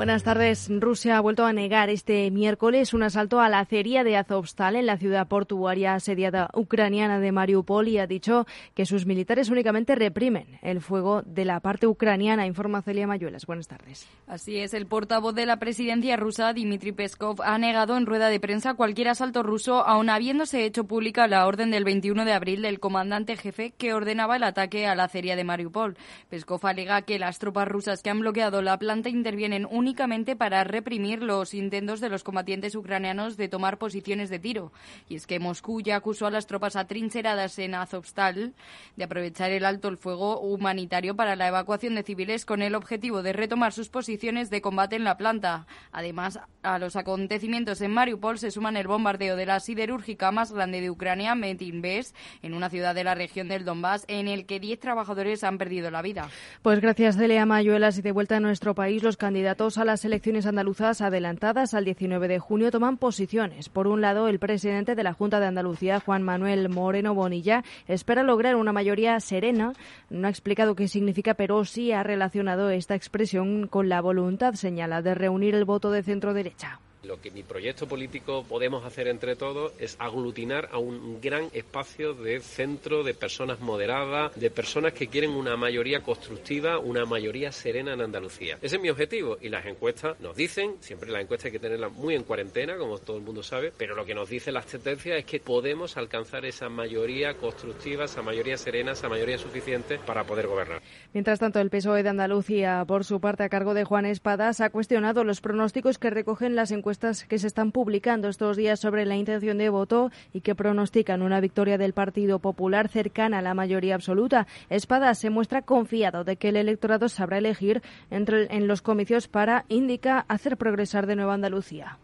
Buenas tardes. Rusia ha vuelto a negar este miércoles un asalto a la acería de Azovstal en la ciudad portuaria asediada ucraniana de Mariupol y ha dicho que sus militares únicamente reprimen el fuego de la parte ucraniana. Informa Celia Mayuelas. Buenas tardes. Así es. El portavoz de la presidencia rusa, Dmitry Peskov, ha negado en rueda de prensa cualquier asalto ruso, aun habiéndose hecho pública la orden del 21 de abril del comandante jefe que ordenaba el ataque a la acería de Mariupol. Peskov alega que las tropas rusas que han bloqueado la planta intervienen únicamente únicamente para reprimir los intentos de los combatientes ucranianos de tomar posiciones de tiro. Y es que Moscú ya acusó a las tropas atrincheradas en Azovstal de aprovechar el alto el fuego humanitario para la evacuación de civiles con el objetivo de retomar sus posiciones de combate en la planta. Además, a los acontecimientos en Mariupol se suman el bombardeo de la siderúrgica más grande de Ucrania, Metinves, en una ciudad de la región del Donbass, en el que 10 trabajadores han perdido la vida. Pues gracias, Celia Mayuelas. Y de vuelta a nuestro país, los candidatos a las elecciones andaluzas adelantadas al 19 de junio toman posiciones. Por un lado, el presidente de la Junta de Andalucía, Juan Manuel Moreno Bonilla, espera lograr una mayoría serena. No ha explicado qué significa, pero sí ha relacionado esta expresión con la voluntad, señala, de reunir el voto de centro derecha. Lo que mi proyecto político podemos hacer entre todos es aglutinar a un gran espacio de centro de personas moderadas, de personas que quieren una mayoría constructiva, una mayoría serena en Andalucía. Ese es mi objetivo y las encuestas nos dicen, siempre las encuestas hay que tenerlas muy en cuarentena, como todo el mundo sabe, pero lo que nos dicen las tendencias es que podemos alcanzar esa mayoría constructiva, esa mayoría serena, esa mayoría suficiente para poder gobernar. Mientras tanto, el PSOE de Andalucía, por su parte, a cargo de Juan Espadas, ha cuestionado los pronósticos que recogen las encuestas que se están publicando estos días sobre la intención de voto y que pronostican una victoria del Partido Popular cercana a la mayoría absoluta. Espada se muestra confiado de que el electorado sabrá elegir entre, en los comicios para, indica, hacer progresar de nuevo Andalucía.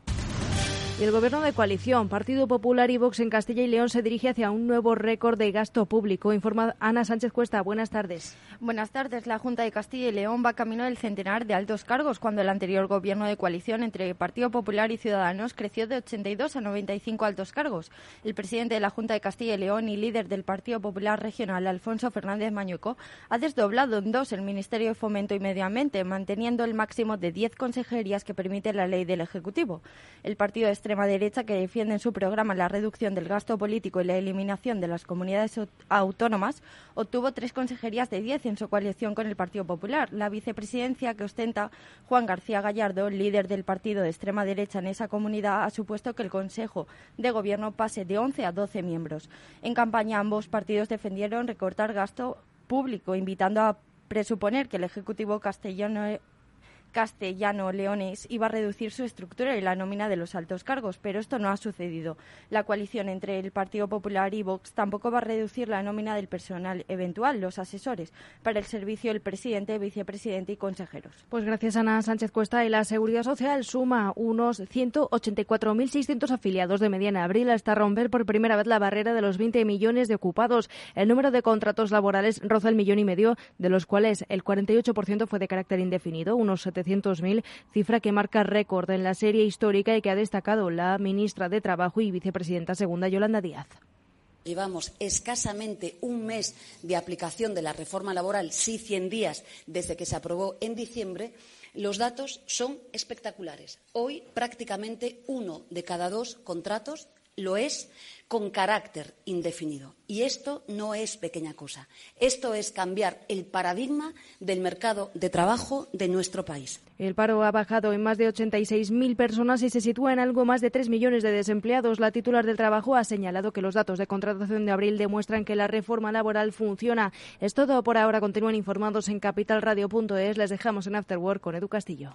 Y el Gobierno de coalición, Partido Popular y Vox en Castilla y León se dirige hacia un nuevo récord de gasto público. Informa Ana Sánchez Cuesta. Buenas tardes. Buenas tardes. La Junta de Castilla y León va camino del centenar de altos cargos cuando el anterior Gobierno de coalición entre Partido Popular y Ciudadanos creció de 82 a 95 altos cargos. El presidente de la Junta de Castilla y León y líder del Partido Popular Regional, Alfonso Fernández Mañueco, ha desdoblado en dos el Ministerio de Fomento y Medio Ambiente, manteniendo el máximo de 10 consejerías que permite la ley del Ejecutivo. El partido extrema derecha que defiende en su programa la reducción del gasto político y la eliminación de las comunidades autónomas obtuvo tres consejerías de diez en su coalición con el Partido Popular. La vicepresidencia que ostenta Juan García Gallardo, líder del partido de extrema derecha en esa comunidad, ha supuesto que el Consejo de Gobierno pase de 11 a 12 miembros. En campaña ambos partidos defendieron recortar gasto público, invitando a presuponer que el Ejecutivo castellano castellano Leones iba a reducir su estructura y la nómina de los altos cargos, pero esto no ha sucedido. La coalición entre el Partido Popular y Vox tampoco va a reducir la nómina del personal eventual, los asesores, para el servicio del presidente, vicepresidente y consejeros. Pues gracias Ana Sánchez Cuesta y la Seguridad Social suma unos 184.600 afiliados de mediana abril hasta romper por primera vez la barrera de los 20 millones de ocupados. El número de contratos laborales roza el millón y medio, de los cuales el 48% fue de carácter indefinido, unos 700 700.000, cifra que marca récord en la serie histórica y que ha destacado la ministra de Trabajo y vicepresidenta segunda Yolanda Díaz. Llevamos escasamente un mes de aplicación de la reforma laboral, sí 100 días desde que se aprobó en diciembre. Los datos son espectaculares. Hoy prácticamente uno de cada dos contratos lo es con carácter indefinido. Y esto no es pequeña cosa. Esto es cambiar el paradigma del mercado de trabajo de nuestro país. El paro ha bajado en más de 86.000 personas y se sitúa en algo más de 3 millones de desempleados. La titular del trabajo ha señalado que los datos de contratación de abril demuestran que la reforma laboral funciona. Es todo por ahora. Continúen informados en capitalradio.es. Les dejamos en Afterwork con Edu Castillo.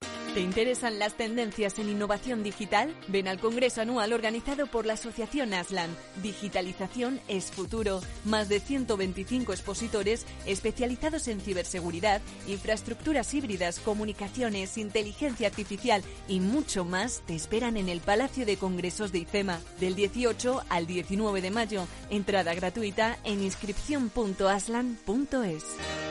¿Te interesan las tendencias en innovación digital? Ven al Congreso Anual organizado por la Asociación Aslan. Digitalización es futuro. Más de 125 expositores especializados en ciberseguridad, infraestructuras híbridas, comunicaciones, inteligencia artificial y mucho más te esperan en el Palacio de Congresos de IFEMA del 18 al 19 de mayo. Entrada gratuita en inscripción.aslan.es.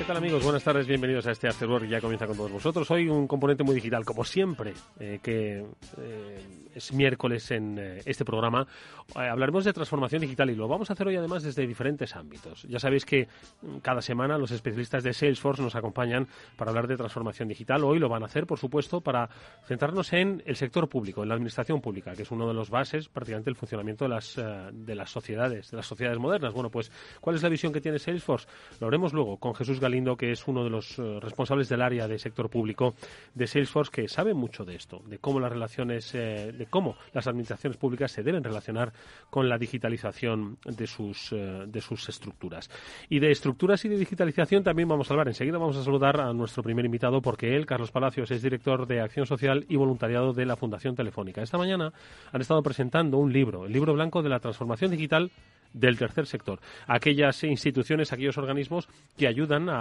¿Qué tal amigos? Buenas tardes, bienvenidos a este After Work. Ya comienza con todos vosotros. Hoy un componente muy digital, como siempre, eh, que eh, es miércoles en eh, este programa. hablaremos de transformación digital y lo vamos a hacer hoy además desde diferentes ámbitos. Ya sabéis que mm, cada semana los especialistas de Salesforce nos acompañan para hablar de transformación digital. Hoy lo van a hacer, por supuesto, para centrarnos en el sector público, en la administración pública, que es uno de los bases prácticamente del funcionamiento de las, de las sociedades, de las sociedades modernas. Bueno, pues, ¿cuál es la visión que tiene Salesforce? Lo haremos luego con Jesús Galindo Lindo, que es uno de los eh, responsables del área de sector público de Salesforce, que sabe mucho de esto, de cómo las relaciones, eh, de cómo las administraciones públicas se deben relacionar con la digitalización de sus, eh, de sus estructuras. Y de estructuras y de digitalización también vamos a hablar. Enseguida vamos a saludar a nuestro primer invitado, porque él, Carlos Palacios, es director de Acción Social y Voluntariado de la Fundación Telefónica. Esta mañana han estado presentando un libro, el libro blanco de la transformación digital del tercer sector, aquellas instituciones, aquellos organismos que ayudan a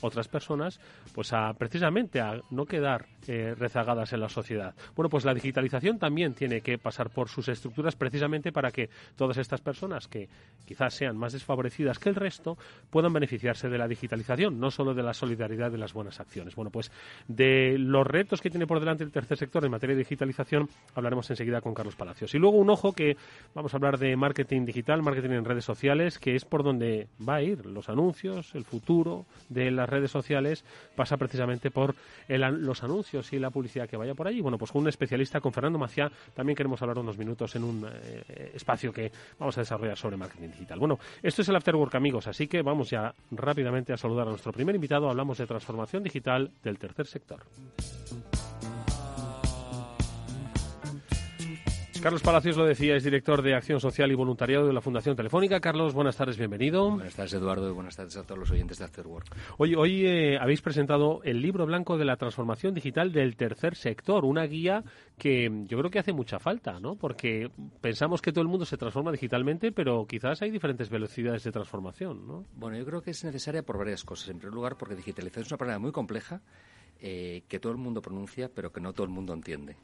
otras personas, pues a precisamente a no quedar eh, rezagadas en la sociedad. Bueno, pues la digitalización también tiene que pasar por sus estructuras precisamente para que todas estas personas que quizás sean más desfavorecidas que el resto puedan beneficiarse de la digitalización, no solo de la solidaridad de las buenas acciones. Bueno, pues de los retos que tiene por delante el tercer sector en materia de digitalización hablaremos enseguida con Carlos Palacios. Y luego un ojo que vamos a hablar de marketing digital, marketing en redes sociales, que es por donde va a ir los anuncios, el futuro de las redes sociales, pasa precisamente por los anuncios y la publicidad que vaya por allí. Bueno, pues con un especialista, con Fernando Maciá, también queremos hablar unos minutos en un eh, espacio que vamos a desarrollar sobre marketing digital. Bueno, esto es el Afterwork, amigos, así que vamos ya rápidamente a saludar a nuestro primer invitado. Hablamos de transformación digital del tercer sector. Carlos Palacios lo decía, es director de Acción Social y Voluntariado de la Fundación Telefónica. Carlos, buenas tardes, bienvenido. Buenas tardes, Eduardo, y buenas tardes a todos los oyentes de Afterwork. Hoy, hoy eh, habéis presentado el libro blanco de la transformación digital del tercer sector, una guía que yo creo que hace mucha falta, ¿no? Porque pensamos que todo el mundo se transforma digitalmente, pero quizás hay diferentes velocidades de transformación, ¿no? Bueno, yo creo que es necesaria por varias cosas. En primer lugar, porque digitalización es una palabra muy compleja eh, que todo el mundo pronuncia, pero que no todo el mundo entiende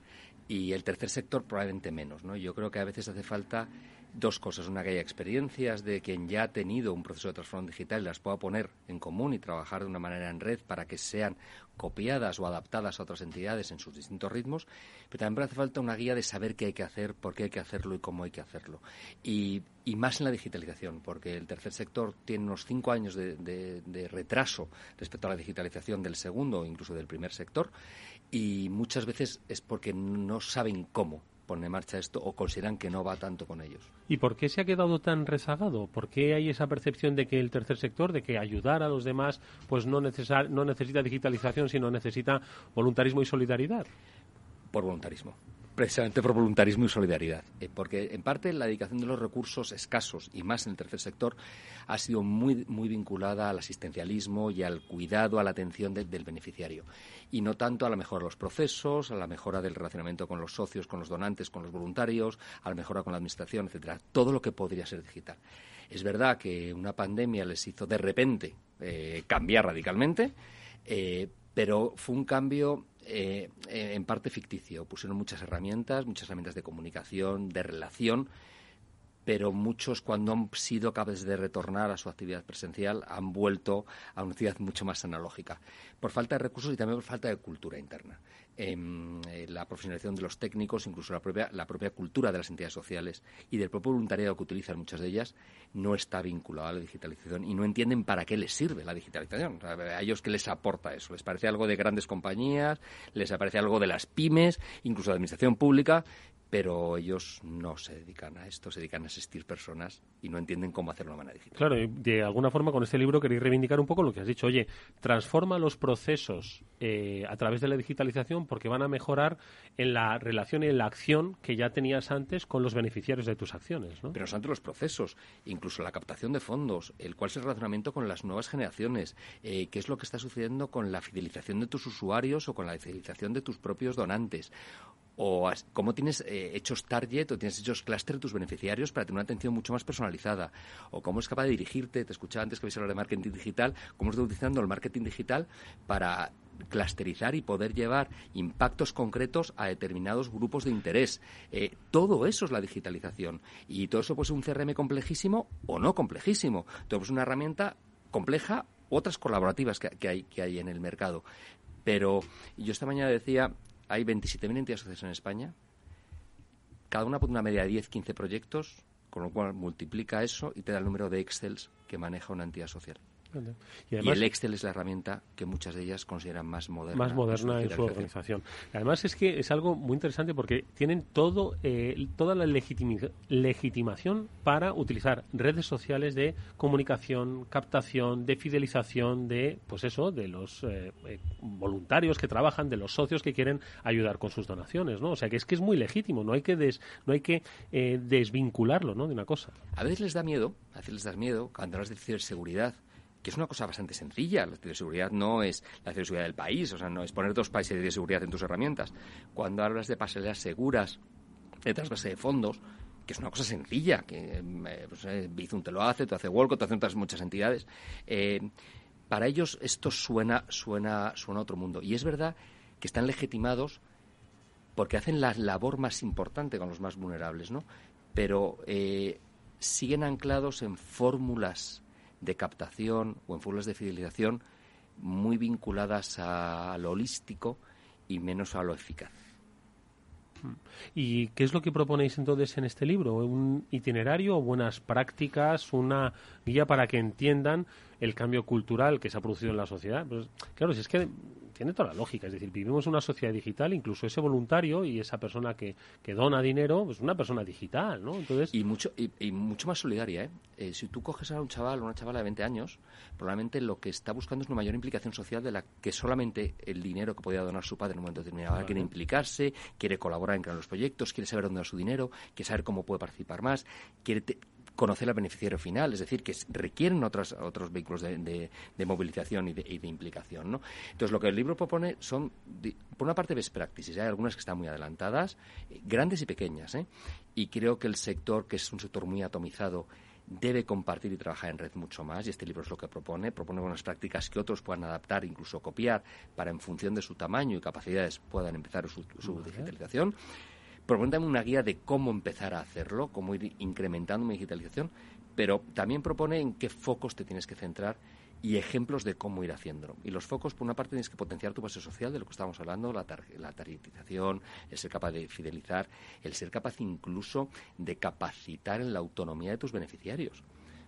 y el tercer sector probablemente menos. ¿no? Yo creo que a veces hace falta dos cosas. Una, que haya experiencias de quien ya ha tenido un proceso de transformación digital y las pueda poner en común y trabajar de una manera en red para que sean copiadas o adaptadas a otras entidades en sus distintos ritmos. Pero también hace falta una guía de saber qué hay que hacer, por qué hay que hacerlo y cómo hay que hacerlo. Y, más en la digitalización, porque el tercer sector tiene unos cinco años de, de retraso respecto a la digitalización del segundo o incluso del primer sector y muchas veces es porque no saben cómo poner en marcha esto o consideran que no va tanto con ellos. ¿Y por qué se ha quedado tan rezagado? ¿Por qué hay esa percepción de que el tercer sector, de que ayudar a los demás, pues no, no necesita digitalización, sino necesita voluntarismo y solidaridad? Por voluntarismo precisamente por voluntarismo y solidaridad, eh, porque en parte la dedicación de los recursos escasos y más en el tercer sector ha sido muy, muy vinculada al asistencialismo y al cuidado, a la atención del beneficiario y no tanto a la mejora de los procesos, a la mejora del relacionamiento con los socios, con los donantes, con los voluntarios, a la mejora con la administración, etcétera, todo lo que podría ser digital. Es verdad que una pandemia les hizo de repente eh, cambiar radicalmente, eh, pero fue un cambio eh, en parte ficticio. Pusieron muchas herramientas, muchas herramientas de comunicación, de relación, pero muchos cuando han sido capaces de retornar a su actividad presencial han vuelto a una actividad mucho más analógica, por falta de recursos y también por falta de cultura interna. Em, eh, la profesionalización de los técnicos, incluso la propia, la propia cultura de las entidades sociales y del propio voluntariado que utilizan muchas de ellas, no está vinculada a la digitalización y no entienden para qué les sirve la digitalización. a ellos qué les aporta eso. Les parece algo de grandes compañías, les aparece algo de las pymes, incluso de la administración pública, pero ellos no se dedican a esto, se dedican a asistir personas y no entienden cómo hacerlo de manera digital. Claro, de alguna forma con este libro queréis reivindicar un poco lo que has dicho. Oye, transforma los procesos eh, a través de la digitalización porque van a mejorar en la relación y en la acción que ya tenías antes con los beneficiarios de tus acciones. ¿no? Pero no antes los procesos, incluso la captación de fondos, el cuál es el relacionamiento con las nuevas generaciones, eh, qué es lo que está sucediendo con la fidelización de tus usuarios o con la fidelización de tus propios donantes o cómo tienes eh, hechos target o tienes hechos cluster tus beneficiarios para tener una atención mucho más personalizada o cómo es capaz de dirigirte, te escuchaba antes que habéis hablado de marketing digital, cómo estás utilizando el marketing digital para clusterizar y poder llevar impactos concretos a determinados grupos de interés. Eh, todo eso es la digitalización y todo eso puede ser un CRM complejísimo o no complejísimo. Todo es una herramienta compleja, otras colaborativas que, hay, que hay en el mercado. Pero yo esta mañana decía hay 27.000 entidades sociales en España. Cada una pone una media de 10, 15 proyectos, con lo cual multiplica eso y te da el número de Excels que maneja una entidad social. Y, el Excel es la herramienta que muchas de ellas consideran más moderna. Más moderna en su organización. Además es que es algo muy interesante porque tienen todo eh, toda la legitimación para utilizar redes sociales de comunicación, captación, de fidelización de, pues eso, de los eh, eh, voluntarios que trabajan, de los socios que quieren ayudar con sus donaciones, ¿no? O sea que es que es muy legítimo, no hay que no hay que desvincularlo, ¿no? De una cosa. A veces les da miedo, a veces les da miedo cuando hablas de ciberseguridad que es una cosa bastante sencilla. La ciberseguridad no es la ciberseguridad del país, o sea, no es poner dos países de seguridad en tus herramientas. Cuando hablas de pasarelas seguras de trasvase de fondos, que es una cosa sencilla, que eh, pues, eh, Bizum te lo hace, te hace Walcott, te hacen otras muchas entidades. Eh, para ellos esto suena, suena, suena a otro mundo. Y es verdad que están legitimados porque hacen la labor más importante con los más vulnerables, ¿no? Pero siguen anclados en fórmulas de captación o en fórmulas de fidelización muy vinculadas a lo holístico y menos a lo eficaz. ¿Y qué es lo que proponéis entonces en este libro? ¿Un itinerario, buenas prácticas, una guía para que entiendan el cambio cultural que se ha producido en la sociedad? Pues, claro, si es que tiene toda la lógica. Es decir, vivimos una sociedad digital, incluso ese voluntario y esa persona que, que dona dinero, pues una persona digital, ¿no? Entonces... Y mucho, y, mucho más solidaria, ¿eh? ¿eh? Si tú coges a un chaval o una chavala de 20 años, probablemente lo que está buscando es una mayor implicación social de la que solamente el dinero que podía donar su padre en un momento determinado. Ahora quiere implicarse, quiere colaborar en crear los proyectos, quiere saber dónde va su dinero, quiere saber cómo puede participar más, quiere conocer al beneficiario final, es decir, que requieren otros, otros vehículos de, movilización y de, implicación. ¿no? Entonces, lo que el libro propone son, por una parte, best practices, hay algunas que están muy adelantadas, eh, grandes y pequeñas, ¿eh? y creo que el sector, que es un sector muy atomizado, debe compartir y trabajar en red mucho más y este libro es lo que propone. Propone unas prácticas que otros puedan adaptar, incluso copiar, para en función de su tamaño y capacidades puedan empezar su, su digitalización propone una guía de cómo empezar a hacerlo, cómo ir incrementando mi digitalización, pero también propone en qué focos te tienes que centrar y ejemplos de cómo ir haciéndolo. Y los focos, por una parte, tienes que potenciar tu base social, de lo que estábamos hablando, la, la targetización, el ser capaz de fidelizar, el ser capaz incluso de capacitar en la autonomía de tus beneficiarios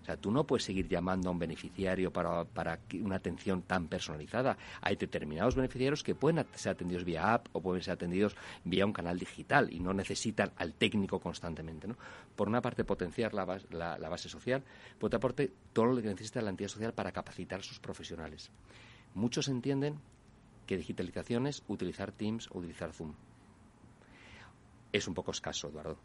sea, tú no puedes seguir llamando a un beneficiario para, para una atención tan personalizada. Hay determinados beneficiarios que pueden ser atendidos vía app o pueden ser atendidos vía un canal digital y no necesitan al técnico constantemente. ¿no? Por una parte, potenciar la, base social, por otra parte, todo lo que necesita la entidad social para capacitar a sus profesionales. Muchos entienden que digitalización es utilizar Teams o utilizar Zoom es un poco escaso, Eduardo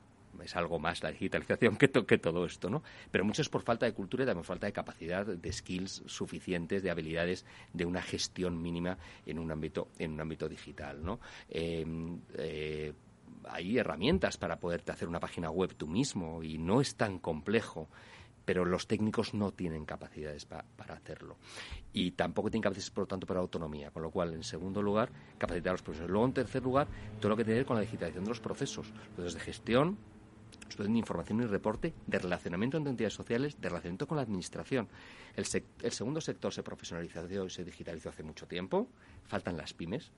es algo más la digitalización que, que todo esto, ¿no? Pero mucho es por falta de cultura y también falta de capacidad, de skills suficientes, de habilidades, de una gestión mínima en un ámbito, en un ámbito digital, ¿no? Em, eh, hay herramientas para poderte hacer una página web tú mismo y no es tan complejo pero los técnicos no tienen capacidades para hacerlo. Y tampoco tienen capacidades, por lo tanto, para autonomía. Con lo cual, en segundo lugar, capacitar a los profesores. Luego, en tercer lugar, todo lo que tiene que ver con la digitalización de los procesos. Procesos de gestión, de información y reporte, de relacionamiento entre entidades sociales, de relacionamiento con la administración. El, el segundo sector se profesionalizó y se digitalizó hace mucho tiempo. Faltan las pymes.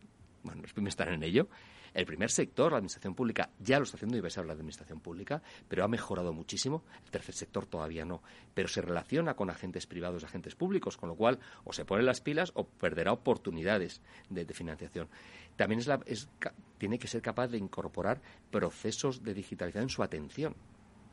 Bueno, las pymes están en ello. El primer sector, la administración pública, ya lo está haciendo y va a ser la administración pública, pero ha mejorado muchísimo. El tercer sector todavía no. Pero se relaciona con agentes privados agentes públicos, con lo cual o se ponen las pilas o perderá oportunidades de, financiación. También tiene que ser capaz de incorporar procesos de digitalización en su atención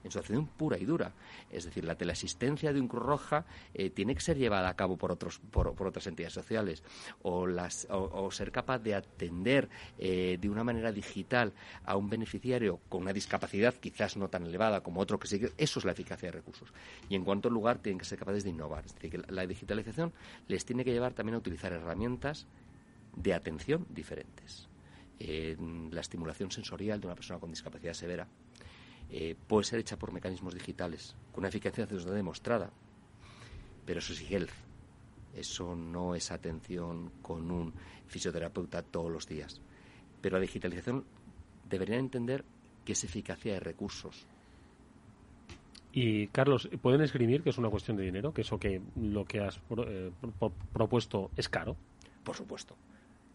en su acción pura y dura. Es decir, la teleasistencia de un Cruz Roja eh, tiene que ser llevada a cabo por, otros, por, otras entidades sociales o, las, o, ser capaz de atender eh, de una manera digital a un beneficiario con una discapacidad quizás no tan elevada como otro que sigue. Eso es la eficacia de recursos. Y en cuanto lugar, tienen que ser capaces de innovar. Es decir, que la digitalización les tiene que llevar también a utilizar herramientas de atención diferentes. la estimulación sensorial de una persona con discapacidad severa eh, puede ser hecha por mecanismos digitales, con una eficacia demostrada, pero eso es health. Eso no es atención con un fisioterapeuta todos los días. Pero la digitalización debería entender que es eficacia de recursos. Y Carlos, ¿pueden escribir que es una cuestión de dinero? ¿Que eso que lo que has eh, propuesto es caro? Por supuesto,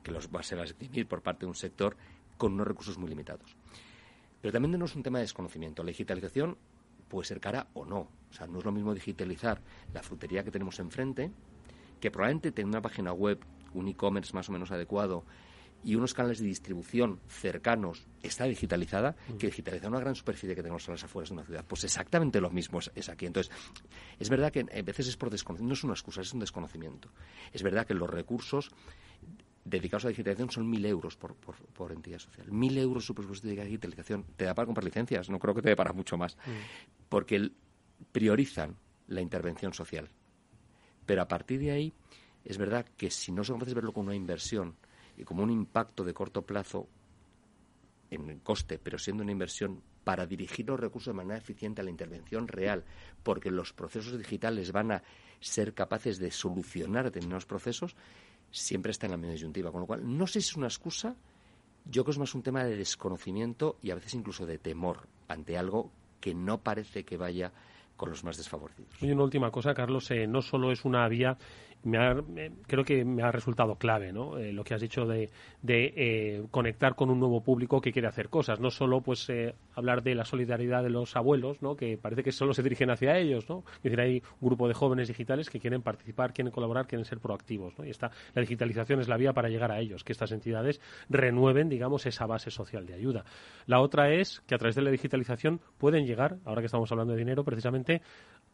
que los va a ser a escribir por parte de un sector con unos recursos muy limitados. Pero también no es un tema de desconocimiento. La digitalización puede ser cara o no. O sea, no es lo mismo digitalizar la frutería que tenemos enfrente, que probablemente tenga una página web, un e-commerce más o menos adecuado y unos canales de distribución cercanos está digitalizada mm. que digitalizar una gran superficie que tenemos a las afueras de una ciudad. Pues exactamente lo mismo es, aquí. Entonces, es verdad que a veces es por desconocimiento, no es una excusa, es un desconocimiento. Es verdad que los recursos dedicados a digitalización son mil euros por, por, entidad social. Mil euros su presupuesto de digitalización. Te da para comprar licencias, no creo que te dé para mucho más. Mm. Porque priorizan la intervención social. Pero a partir de ahí, es verdad que si no son capaces de verlo como una inversión y como un impacto de corto plazo en coste, pero siendo una inversión para dirigir los recursos de manera eficiente a la intervención real, porque los procesos digitales van a ser capaces de solucionar determinados procesos, siempre está en la misma disyuntiva. Con lo cual, no sé si es una excusa, yo creo que es más un tema de desconocimiento y a veces incluso de temor ante algo que no parece que vaya con los más desfavorecidos. Y una última cosa, Carlos, eh, no solo es una vía me creo que me ha resultado clave ¿no? Eh, lo que has dicho de, eh, conectar con un nuevo público que quiere hacer cosas, no solo pues eh, hablar de la solidaridad de los abuelos, ¿no? que parece que solo se dirigen hacia ellos, ¿no? es decir, hay un grupo de jóvenes digitales que quieren participar, quieren colaborar, quieren ser proactivos, y esta, la digitalización es la vía para llegar a ellos, que estas entidades renueven, digamos, esa base social de ayuda. La otra es que a través de la digitalización pueden llegar, ahora que estamos hablando de dinero, precisamente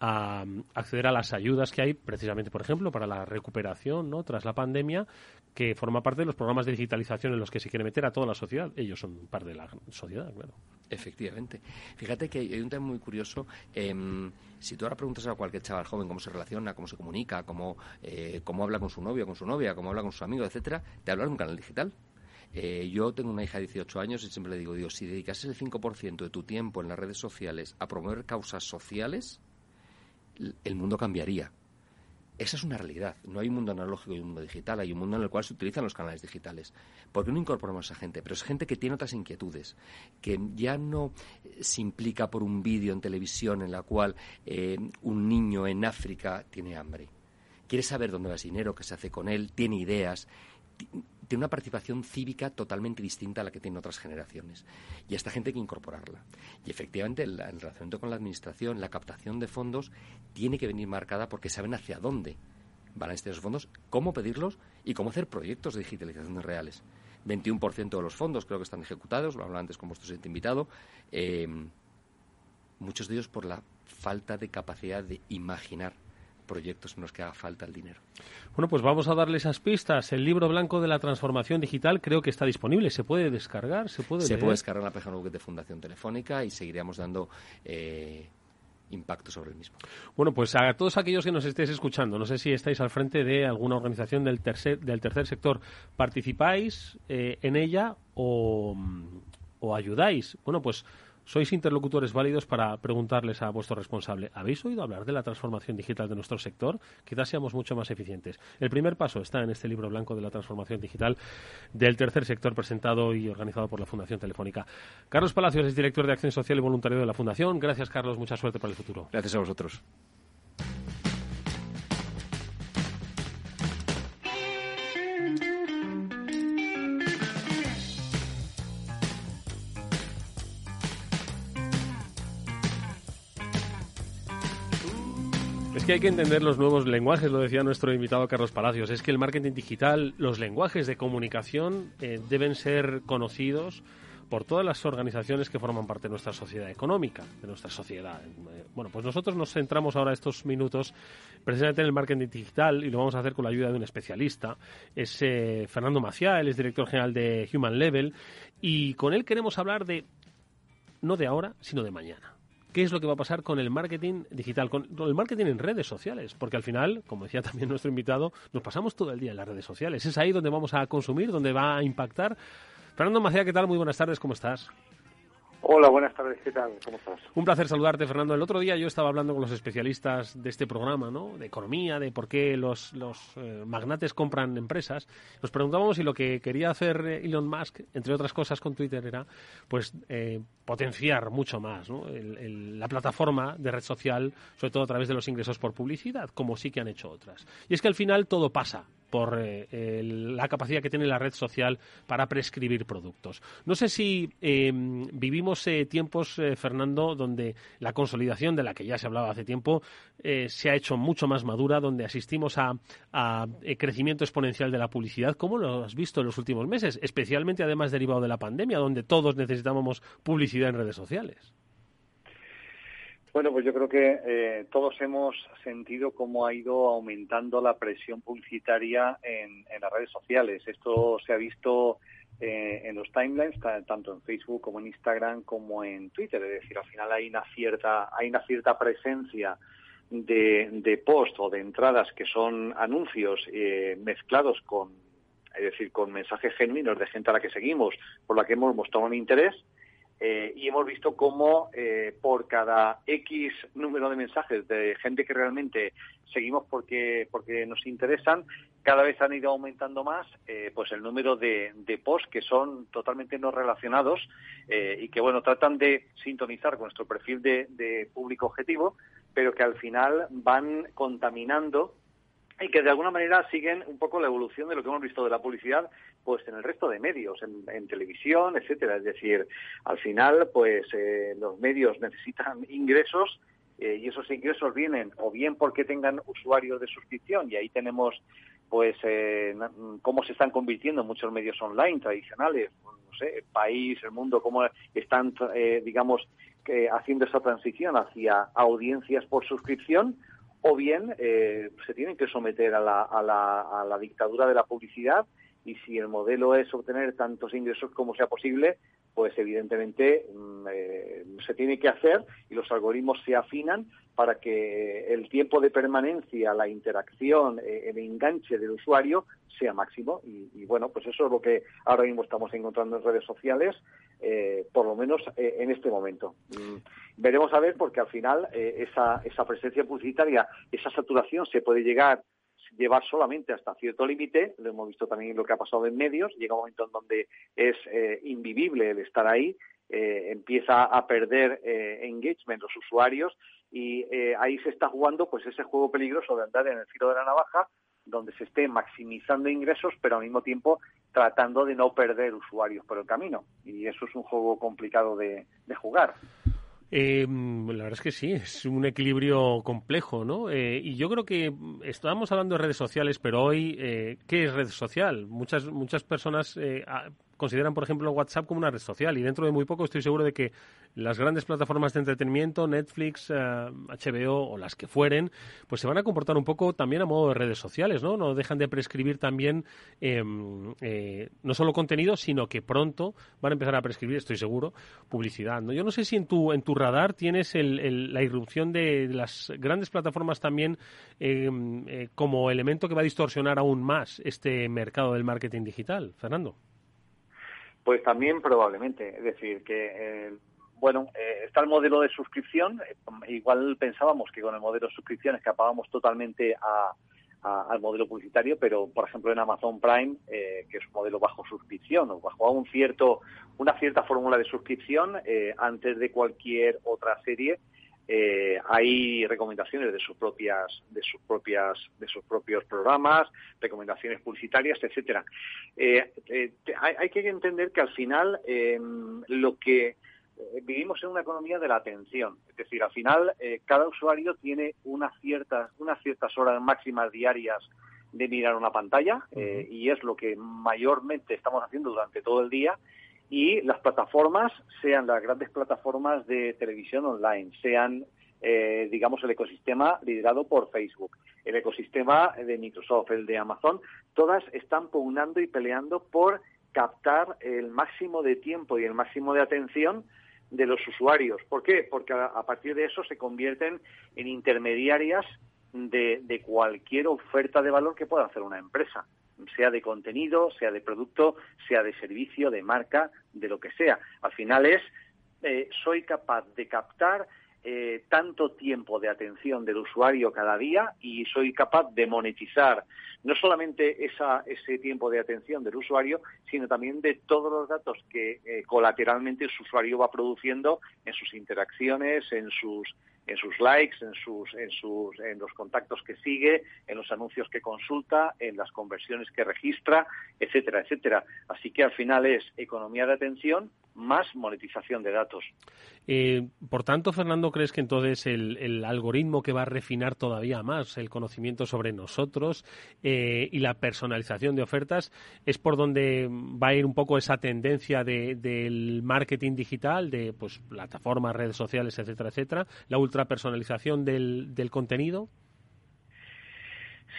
a acceder a las ayudas que hay, precisamente, por ejemplo, para la recuperación ¿no? tras la pandemia, que forma parte de los programas de digitalización en los que se quiere meter a toda la sociedad. Ellos son parte de la sociedad, claro. Efectivamente. Fíjate que hay un tema muy curioso. Em, si tú ahora preguntas a cualquier chaval joven cómo se relaciona, cómo se comunica, cómo, eh, cómo habla con su novio, con su novia, cómo habla con sus amigos, etcétera, te habla en un canal digital. Eh, yo tengo una hija de 18 años y siempre le digo, Dios, si dedicases el 5% de tu tiempo en las redes sociales a promover causas sociales, el mundo cambiaría. Esa es una realidad. No hay un mundo analógico y un mundo digital. Hay un mundo en el cual se utilizan los canales digitales. ¿Por qué no incorporamos a esa gente? Pero es gente que tiene otras inquietudes, que ya no se implica por un vídeo en televisión en la cual eh, un niño en África tiene hambre. Quiere saber dónde va ese dinero, qué se hace con él, tiene ideas, tiene una participación cívica totalmente distinta a la que tienen otras generaciones. Y a esta gente hay que incorporarla. Y efectivamente el, relacionamiento con la administración, la captación de fondos, tiene que venir marcada porque saben hacia dónde van a estos fondos, cómo pedirlos y cómo hacer proyectos de digitalización reales. 21% de los fondos creo que están ejecutados, lo hablaba antes con vuestro siguiente invitado, eh, muchos de ellos por la falta de capacidad de imaginar proyectos en los que haga falta el dinero. Bueno, pues vamos a darle esas pistas. El libro blanco de la transformación digital creo que está disponible. ¿Se puede descargar? ¿Se puede Se puede descargar en la página web de Fundación Telefónica y seguiremos dando eh, impacto sobre el mismo. Bueno, pues a todos aquellos que nos estéis escuchando, no sé si estáis al frente de alguna organización del tercer, del tercer sector, ¿participáis eh, en ella o, o ayudáis? Bueno, pues sois interlocutores válidos para preguntarles a vuestro responsable, ¿habéis oído hablar de la transformación digital de nuestro sector? Quizás seamos mucho más eficientes. El primer paso está en este libro blanco de la transformación digital del tercer sector presentado y organizado por la Fundación Telefónica. Carlos Palacios es director de Acción Social y Voluntario de la Fundación. Gracias, Carlos. Mucha suerte para el futuro. Gracias a vosotros. Es que hay que entender los nuevos lenguajes, lo decía nuestro invitado Carlos Palacios. Es que el marketing digital, los lenguajes de comunicación eh, deben ser conocidos por todas las organizaciones que forman parte de nuestra sociedad económica, de nuestra sociedad. Eh, bueno, pues nosotros nos centramos ahora estos minutos precisamente en el marketing digital y lo vamos a hacer con la ayuda de un especialista. Es eh, Fernando Maciá, él es director general de Human Level y con él queremos hablar de, no de ahora, sino de mañana qué es lo que va a pasar con el marketing digital, con, el marketing en redes sociales, porque al final, como decía también nuestro invitado, nos pasamos todo el día en las redes sociales. Es ahí donde vamos a consumir, donde va a impactar. Fernando Macía, ¿qué tal? Muy buenas tardes, ¿cómo estás? Hola, buenas tardes, ¿qué tal? ¿Cómo estás? Un placer saludarte, Fernando. El otro día yo estaba hablando con los especialistas de este programa, ¿no? De economía, de por qué los, los eh, magnates compran empresas. Nos preguntábamos si lo que quería hacer Elon Musk, entre otras cosas con Twitter, era pues eh, potenciar mucho más ¿no? la plataforma de red social, sobre todo a través de los ingresos por publicidad, como sí que han hecho otras. Y es que al final todo pasa por eh, la capacidad que tiene la red social para prescribir productos. No sé si em, vivimos eh, tiempos, eh, Fernando, donde la consolidación de la que ya se hablaba hace tiempo se ha hecho mucho más madura, donde asistimos a, crecimiento exponencial de la publicidad. ¿Cómo lo has visto en los últimos meses? Especialmente, además, derivado de la pandemia, donde todos necesitábamos publicidad en redes sociales. Bueno, pues yo creo que eh, todos hemos sentido cómo ha ido aumentando la presión publicitaria en, las redes sociales. Esto se ha visto eh, en los timelines, tanto en Facebook como en Instagram como en Twitter. Es decir, al final hay una cierta, hay una cierta presencia de, de post o de entradas que son anuncios eh, mezclados con, es decir, con mensajes genuinos de gente a la que seguimos, por la que hemos mostrado un interés eh, y hemos visto cómo eh, por cada X número de mensajes de gente que realmente seguimos porque, porque nos interesan, cada vez han ido aumentando más eh, pues el número de, de posts que son totalmente no relacionados y que bueno tratan de sintonizar con nuestro perfil de, de público objetivo, pero que al final van contaminando y que de alguna manera siguen un poco la evolución de lo que hemos visto de la publicidad pues en el resto de medios, en, televisión, etcétera. Es decir, al final, pues eh, los medios necesitan ingresos eh, y esos ingresos vienen o bien porque tengan usuarios de suscripción y ahí tenemos pues eh, cómo se están convirtiendo muchos medios online tradicionales, no sé, el país, el mundo, cómo están, digamos, haciendo esa transición hacia audiencias por suscripción o bien eh, se tienen que someter a la, a, la, a la dictadura de la publicidad y si el modelo es obtener tantos ingresos como sea posible, pues evidentemente mm, eh, se tiene que hacer y los algoritmos se afinan para que el tiempo de permanencia, la interacción, eh, el enganche del usuario sea máximo. Y, bueno, pues eso es lo que ahora mismo estamos encontrando en redes sociales, eh, por lo menos en este momento. Mm, veremos a ver porque al final esa, esa presencia publicitaria, esa saturación se puede llegar llevar solamente hasta cierto límite, lo hemos visto también lo que ha pasado en medios, llega un momento en donde es eh, invivible el estar ahí, eh, empieza a perder eh, engagement los usuarios y ahí se está jugando pues ese juego peligroso de andar en el filo de la navaja donde se esté maximizando ingresos pero al mismo tiempo tratando de no perder usuarios por el camino y eso es un juego complicado de jugar. Eh, la verdad es que sí, es un equilibrio complejo, ¿no? Eh, y yo creo que estábamos hablando de redes sociales, pero hoy, eh, ¿qué es red social? Muchas, muchas personas consideran, por ejemplo, WhatsApp como una red social y dentro de muy poco estoy seguro de que las grandes plataformas de entretenimiento, Netflix, HBO o las que fueren, pues se van a comportar un poco también a modo de redes sociales, ¿no? No dejan de prescribir también em, no solo contenido, sino que pronto van a empezar a prescribir, estoy seguro, publicidad. ¿no? Yo no sé si en tu, en tu radar tienes la irrupción de las grandes plataformas también em, eh, como elemento que va a distorsionar aún más este mercado del marketing digital. Fernando. Pues también probablemente. Es decir, que. Eh, bueno, eh, está el modelo de suscripción. igual pensábamos que con el modelo de suscripción escapábamos totalmente a, al modelo publicitario, pero por ejemplo en Amazon Prime, eh, que es un modelo bajo suscripción o bajo un cierto, una cierta fórmula de suscripción, eh, antes de cualquier otra serie, eh, hay recomendaciones de sus propias, de sus propias, de sus propios programas, recomendaciones publicitarias, etcétera. hay, hay, que entender que al final lo que eh, vivimos en una economía de la atención. Es decir, al final eh, cada usuario tiene unas ciertas, unas ciertas horas máximas diarias de mirar una pantalla eh, y es lo que mayormente estamos haciendo durante todo el día y las plataformas, sean las grandes plataformas de televisión online, sean, digamos, el ecosistema liderado por Facebook, el ecosistema de Microsoft, el de Amazon, todas están pugnando y peleando por captar el máximo de tiempo y el máximo de atención de los usuarios. ¿Por qué? Porque a, partir de eso se convierten en intermediarias de, de, cualquier oferta de valor que pueda hacer una empresa, sea de contenido, sea de producto, sea de servicio, de marca, de lo que sea. Al final es, eh, soy capaz de captar eh, tanto tiempo de atención del usuario cada día y soy capaz de monetizar no solamente esa, ese tiempo de atención del usuario, sino también de todos los datos que eh, colateralmente el usuario va produciendo en sus interacciones, en sus en sus likes, en sus, en sus, en los contactos que sigue, en los anuncios que consulta, en las conversiones que registra, etcétera, etcétera. Así que al final es economía de atención más monetización de datos. Eh, por tanto, Fernando, ¿crees que entonces el, algoritmo que va a refinar todavía más el conocimiento sobre nosotros eh, y la personalización de ofertas es por donde va a ir un poco esa tendencia del marketing digital, de pues plataformas, redes sociales, etcétera, etcétera, la ultrapersonalización del, del contenido?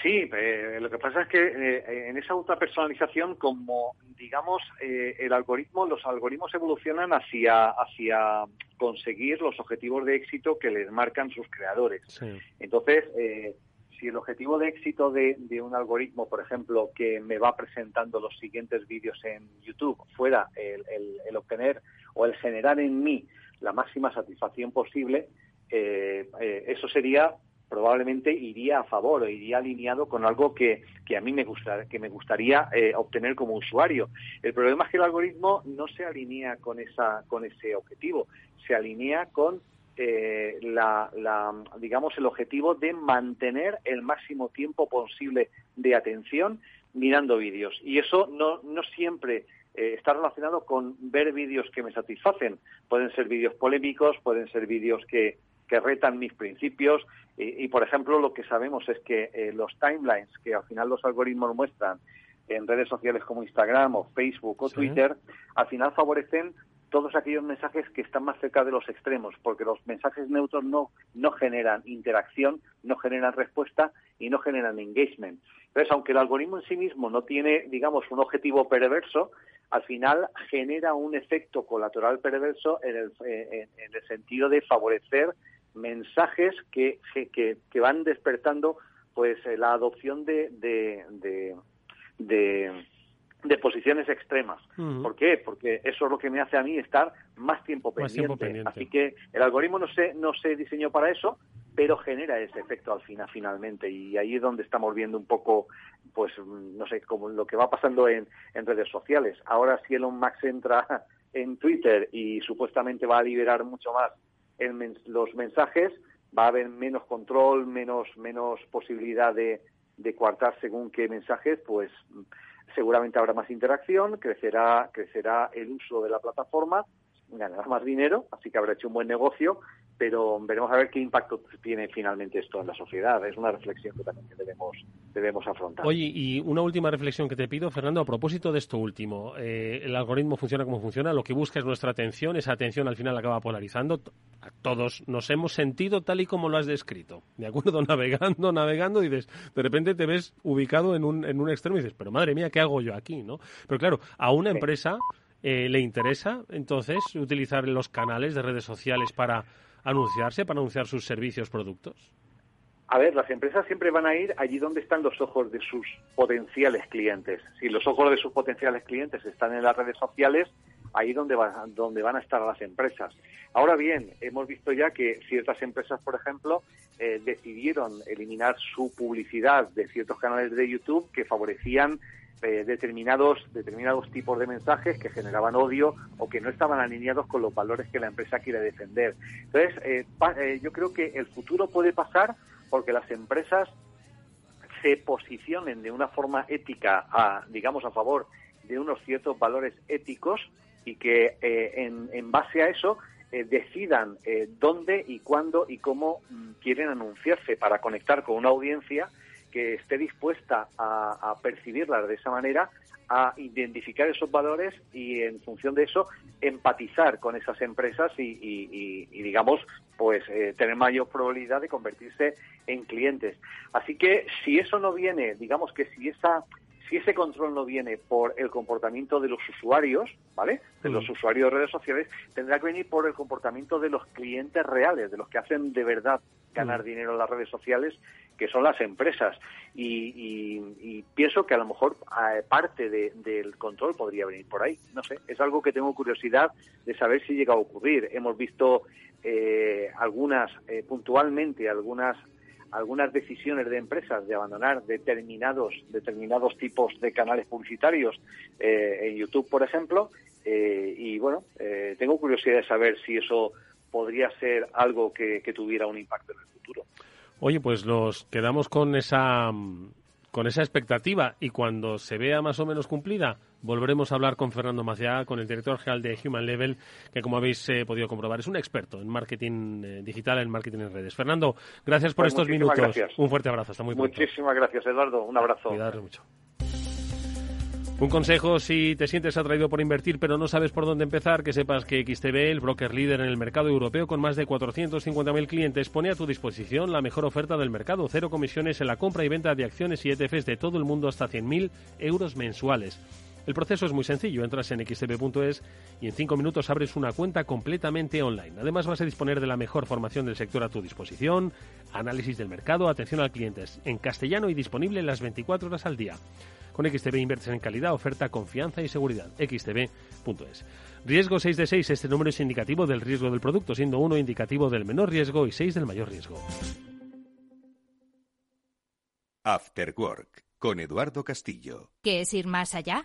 Sí, eh, lo que pasa es que eh, en esa ultrapersonalización, como digamos, eh, el algoritmo, los algoritmos evolucionan hacia, hacia conseguir los objetivos de éxito que les marcan sus creadores. Entonces, si el objetivo de éxito de, un algoritmo, por ejemplo, que me va presentando los siguientes vídeos en YouTube, fuera el obtener o el generar en mí la máxima satisfacción posible, eso sería probablemente iría a favor o iría alineado con algo que, que a mí me, gusta, que me gustaría eh, obtener como usuario. El problema es que el algoritmo no se alinea con, esa, con ese objetivo, se alinea con eh, la, digamos, el objetivo de mantener el máximo tiempo posible de atención mirando vídeos. Y eso no, no siempre eh, está relacionado con ver vídeos que me satisfacen. Pueden ser vídeos polémicos, pueden ser vídeos que, que retan mis principios y, por ejemplo, lo que sabemos es que eh, los timelines que al final los algoritmos muestran en redes sociales como Instagram o Facebook o Twitter, al final favorecen todos aquellos mensajes que están más cerca de los extremos, porque los mensajes neutros no, no generan interacción, no generan respuesta y no generan engagement. Entonces, aunque el algoritmo en sí mismo no tiene, digamos, un objetivo perverso, al final genera un efecto colateral perverso en el, en el sentido de favorecer mensajes que, que, que van despertando pues eh, la adopción de, de, de, posiciones extremas. ¿Por qué? Porque eso es lo que me hace a mí estar más tiempo pendiente. Así que el algoritmo no se, no se diseñó para eso, pero genera ese efecto al final finalmente y ahí es donde estamos viendo un poco pues no sé como lo que va pasando en, en redes sociales ahora si Elon Musk entra en Twitter y supuestamente va a liberar mucho más en los mensajes, va a haber menos control, menos, menos posibilidad de, de coartar según qué mensajes, pues seguramente habrá más interacción, crecerá, crecerá el uso de la plataforma, ganará más dinero, así que habrá hecho un buen negocio pero veremos a ver qué impacto tiene finalmente esto en la sociedad. Es una reflexión que también debemos, debemos afrontar. Oye, y una última reflexión que te pido, Fernando, a propósito de esto último. Eh, el algoritmo funciona como funciona, lo que busca es nuestra atención, esa atención al final acaba polarizando. A todos nos hemos sentido tal y como lo has descrito, ¿de acuerdo? Navegando, navegando, y dices, de repente te ves ubicado en un, en un extremo y dices, pero madre mía, ¿qué hago yo aquí? ¿no? Pero claro, a una empresa eh, le interesa entonces utilizar los canales de redes sociales para anunciarse, para anunciar sus servicios, productos? A ver, las empresas siempre van a ir allí donde están los ojos de sus potenciales clientes. Si los ojos de sus potenciales clientes están en las redes sociales, ahí donde, donde van a estar las empresas. Ahora bien, hemos visto ya que ciertas empresas, por ejemplo, eh, decidieron eliminar su publicidad de ciertos canales de YouTube que favorecían eh, determinados, determinados tipos de mensajes que generaban odio o que no estaban alineados con los valores que la empresa quiere defender. Entonces, eh, eh, yo creo que el futuro puede pasar porque las empresas se posicionen de una forma ética, digamos, a favor de unos ciertos valores éticos y que en, en, base a eso decidan dónde y cuándo y cómo mm, quieren anunciarse para conectar con una audiencia que esté dispuesta a, percibirlas de esa manera, a identificar esos valores y en función de eso empatizar con esas empresas y, digamos pues eh, tener mayor probabilidad de convertirse en clientes. Así que si eso no viene, digamos que si esa si ese control no viene por el comportamiento de los usuarios, ¿vale? De los mm. usuarios de redes sociales, tendrá que venir por el comportamiento de los clientes reales, de los que hacen de verdad ganar mm. dinero en las redes sociales que son las empresas. Y, pienso que a lo mejor eh, parte del control podría venir por ahí. No sé, es algo que tengo curiosidad de saber si llega a ocurrir. Hemos visto eh, algunas, eh, puntualmente, algunas algunas decisiones de empresas de abandonar determinados determinados tipos de canales publicitarios en YouTube, por ejemplo, y bueno, tengo curiosidad de saber si eso podría ser algo que tuviera un impacto en el futuro. Oye, pues los quedamos con esa con esa expectativa y cuando se vea más o menos cumplida, volveremos a hablar con Fernando Maciá, con el director general de Human Level, que como habéis eh, podido comprobar es un experto en marketing eh, digital, en marketing en redes. Fernando, gracias por pues estos minutos. Un fuerte abrazo, hasta muy pronto. Muchísimas gracias, Eduardo. Un abrazo. Cuidado mucho. Un consejo si te sientes atraído por invertir pero no sabes por dónde empezar, que sepas que XTB, el broker líder en el mercado europeo con más de 450.000 clientes, pone a tu disposición la mejor oferta del mercado, cero comisiones en la compra y venta de acciones y ETFs de todo el mundo hasta 100.000 euros mensuales. El proceso es muy sencillo, entras en xtb.es y en cinco minutos abres una cuenta completamente online. Además vas a disponer de la mejor formación del sector a tu disposición, análisis del mercado, atención al cliente en castellano y disponible las 24 horas al día. Con XTB inviertes en calidad, oferta, confianza y seguridad. xtb.es. Riesgo 6 de 6. Este número es indicativo del riesgo del producto, siendo 1 indicativo del menor riesgo y 6 del mayor riesgo. After Work con Eduardo Castillo. ¿Qué es ir más allá?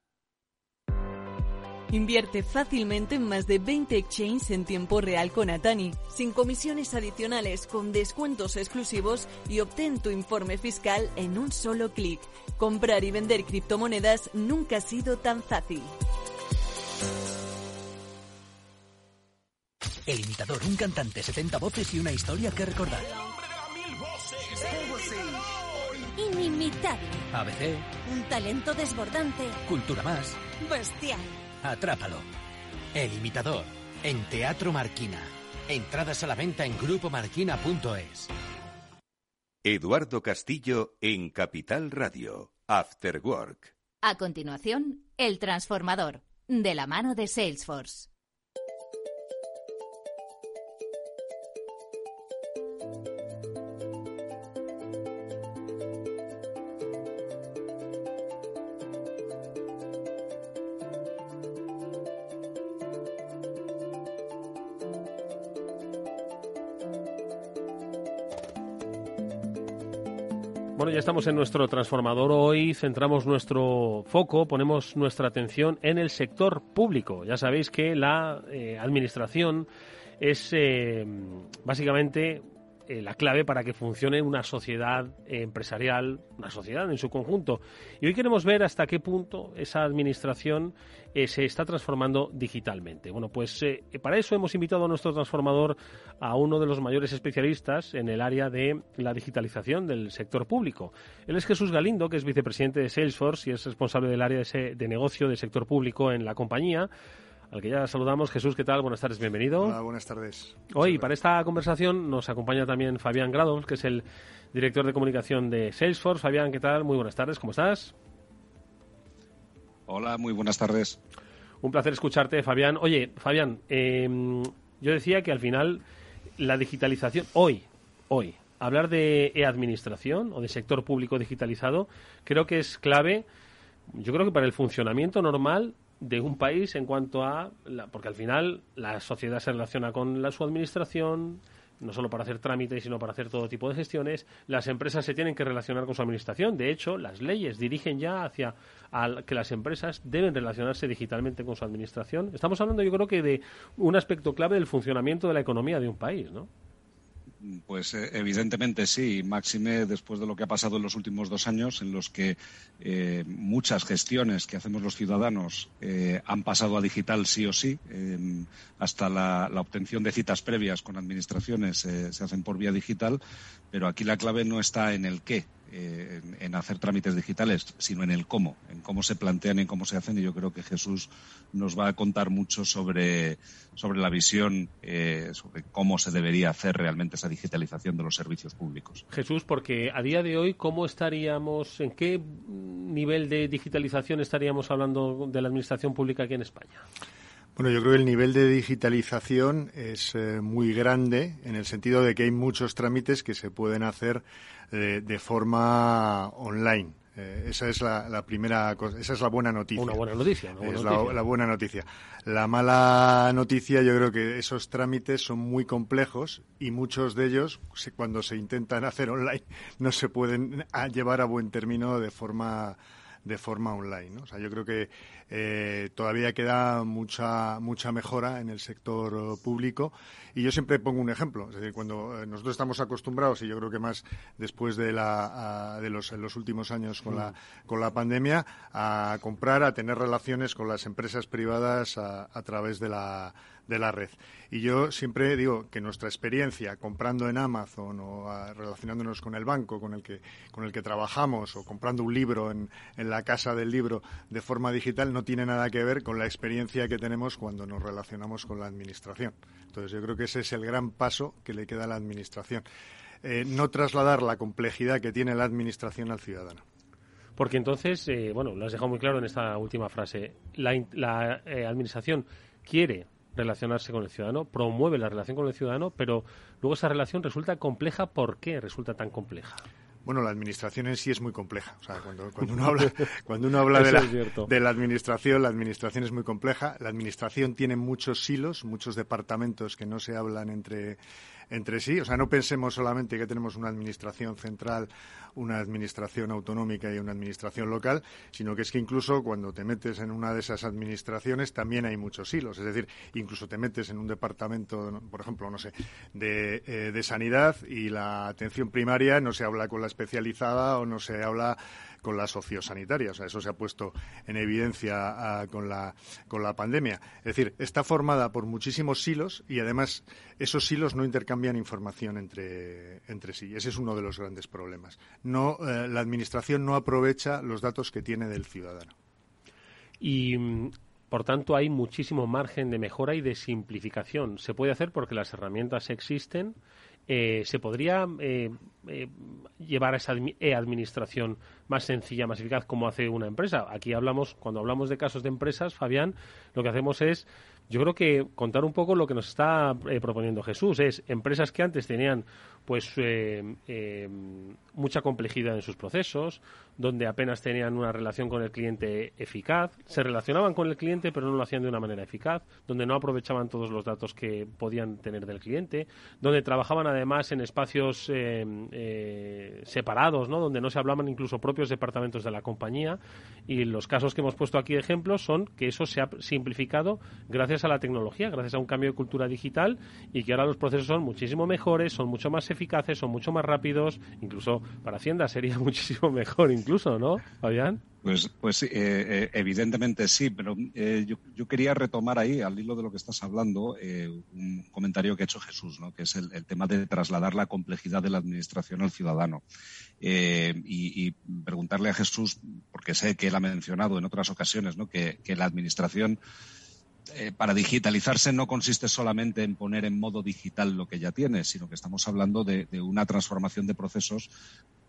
Invierte fácilmente en más de 20 exchanges en tiempo real con Atani, sin comisiones adicionales, con descuentos exclusivos y obtén tu informe fiscal en un solo clic. Comprar y vender criptomonedas nunca ha sido tan fácil. El imitador, un cantante, 70 voces y una historia que recordar. Inimitable. ABC. Un talento desbordante. Cultura más. Bestial. Atrápalo. El imitador. En Teatro Marquina. Entradas a la venta en grupomarquina.es. Eduardo Castillo en Capital Radio. After Work. A continuación, El Transformador, de la mano de Salesforce. Estamos en nuestro transformador. Hoy centramos nuestro foco, ponemos nuestra atención en el sector público. Ya sabéis que la eh, administración es eh, básicamente eh, la clave para que funcione una sociedad empresarial, una sociedad en su conjunto. Y hoy queremos ver hasta qué punto esa administración eh, se está transformando digitalmente. Bueno, pues eh, para eso hemos invitado a nuestro transformador a uno de los mayores especialistas en el área de la digitalización del sector público. Él es Jesús Galindo, que es vicepresidente de Salesforce y es responsable del área de, de negocio del sector público en la compañía al que ya saludamos. Jesús, ¿qué tal? Buenas tardes, bienvenido. Hola, buenas tardes. Hoy, para esta conversación, nos acompaña también Fabián Grados, que es el director de comunicación de Salesforce. Fabián, ¿qué tal? Muy buenas tardes, ¿cómo estás? Hola, muy buenas tardes. Un placer escucharte, Fabián. Oye, Fabián, eh, yo decía que al final la digitalización, hoy, hoy, hablar de e-administración o de sector público digitalizado, creo que es clave, yo creo que para el funcionamiento normal de un país en cuanto a, la, porque al final la sociedad se relaciona con la, su administración, no solo para hacer trámites, sino para hacer todo tipo de gestiones. Las empresas se tienen que relacionar con su administración. De hecho, las leyes dirigen ya hacia al, que las empresas deben relacionarse digitalmente con su administración. Estamos hablando, yo creo que de un aspecto clave del funcionamiento de la economía de un país, ¿no? Pues eh, evidentemente sí, máxime después de lo que ha pasado en los últimos dos años, en los que eh, muchas gestiones que hacemos los ciudadanos eh, han pasado a digital sí o sí, eh, hasta la, la, obtención de citas previas con administraciones se hacen por vía digital, pero aquí la clave no está en el qué, eh, en, hacer trámites digitales, sino en el cómo, en cómo se plantean y en cómo se hacen. Y yo creo que Jesús nos va a contar mucho sobre, sobre la visión, eh, sobre cómo se debería hacer realmente esa digitalización de los servicios públicos. Jesús, porque a día de hoy, ¿cómo estaríamos, en qué nivel de digitalización estaríamos hablando de la administración pública aquí en España? Bueno, yo creo que el nivel de digitalización es eh, muy grande en el sentido de que hay muchos trámites que se pueden hacer eh, de forma online. Eh, esa es la, la, primera cosa, esa es la buena noticia. Una buena noticia. Una buena es noticia. La, la, buena noticia. La mala noticia, yo creo que esos trámites son muy complejos y muchos de ellos, cuando se intentan hacer online, no se pueden llevar a buen término de forma de forma online. ¿no? O sea, yo creo que eh, todavía queda mucha mucha mejora en el sector público y yo siempre pongo un ejemplo. Es decir, cuando nosotros estamos acostumbrados y yo creo que más después de la a, de los en los últimos años con la con la pandemia a comprar, a tener relaciones con las empresas privadas a, a través de la de la red. Y yo siempre digo que nuestra experiencia comprando en Amazon o a, relacionándonos con el banco con el que con el que trabajamos o comprando un libro en, en la casa del libro de forma digital no tiene nada que ver con la experiencia que tenemos cuando nos relacionamos con la administración. Entonces yo creo que ese es el gran paso que le queda a la administración. Eh, no trasladar la complejidad que tiene la administración al ciudadano. Porque entonces, eh, bueno, lo has dejado muy claro en esta última frase, la, la eh, administración quiere relacionarse con el ciudadano, promueve la relación con el ciudadano, pero luego esa relación resulta compleja. ¿Por qué resulta tan compleja? Bueno, la administración en sí es muy compleja. O sea, cuando, cuando uno habla, cuando uno habla de, la, de la administración, la administración es muy compleja. La administración tiene muchos silos, muchos departamentos que no se hablan entre, entre sí. O sea, no pensemos solamente que tenemos una administración central, una administración autonómica y una administración local, sino que es que incluso cuando te metes en una de esas administraciones también hay muchos hilos. Es decir, incluso te metes en un departamento, por ejemplo, no sé, de, eh, de sanidad y la atención primaria no se habla con la especializada o no se habla con la sociosanitaria. O sea, eso se ha puesto en evidencia uh, con, la, con la pandemia. Es decir, está formada por muchísimos silos y además esos silos no intercambian información entre, entre sí. Ese es uno de los grandes problemas. No, eh, la Administración no aprovecha los datos que tiene del ciudadano. Y por tanto, hay muchísimo margen de mejora y de simplificación. Se puede hacer porque las herramientas existen. Eh, ¿Se podría eh, eh, llevar a esa e-administración más sencilla, más eficaz, como hace una empresa? Aquí hablamos, cuando hablamos de casos de empresas, Fabián, lo que hacemos es yo creo que contar un poco lo que nos está eh, proponiendo Jesús. Es empresas que antes tenían pues eh, eh, mucha complejidad en sus procesos, donde apenas tenían una relación con el cliente eficaz, se relacionaban con el cliente pero no lo hacían de una manera eficaz, donde no aprovechaban todos los datos que podían tener del cliente, donde trabajaban además en espacios eh, separados, ¿no? donde no se hablaban incluso propios departamentos de la compañía y los casos que hemos puesto aquí de ejemplos son que eso se ha simplificado gracias a la tecnología, gracias a un cambio de cultura digital y que ahora los procesos son muchísimo mejores, son mucho más eficaces, son mucho más rápidos, incluso para Hacienda sería muchísimo mejor, incluso, ¿no, Fabián? Pues, pues eh, eh, evidentemente sí, pero eh, yo, quería retomar ahí, al hilo de lo que estás hablando, un comentario que ha hecho Jesús, ¿no? que es el, tema de trasladar la complejidad de la administración al ciudadano. Y, preguntarle a Jesús, porque sé que él ha mencionado en otras ocasiones ¿no? que, la administración para digitalizarse no consiste solamente en poner en modo digital lo que ya tiene, sino que estamos hablando de, de una transformación de procesos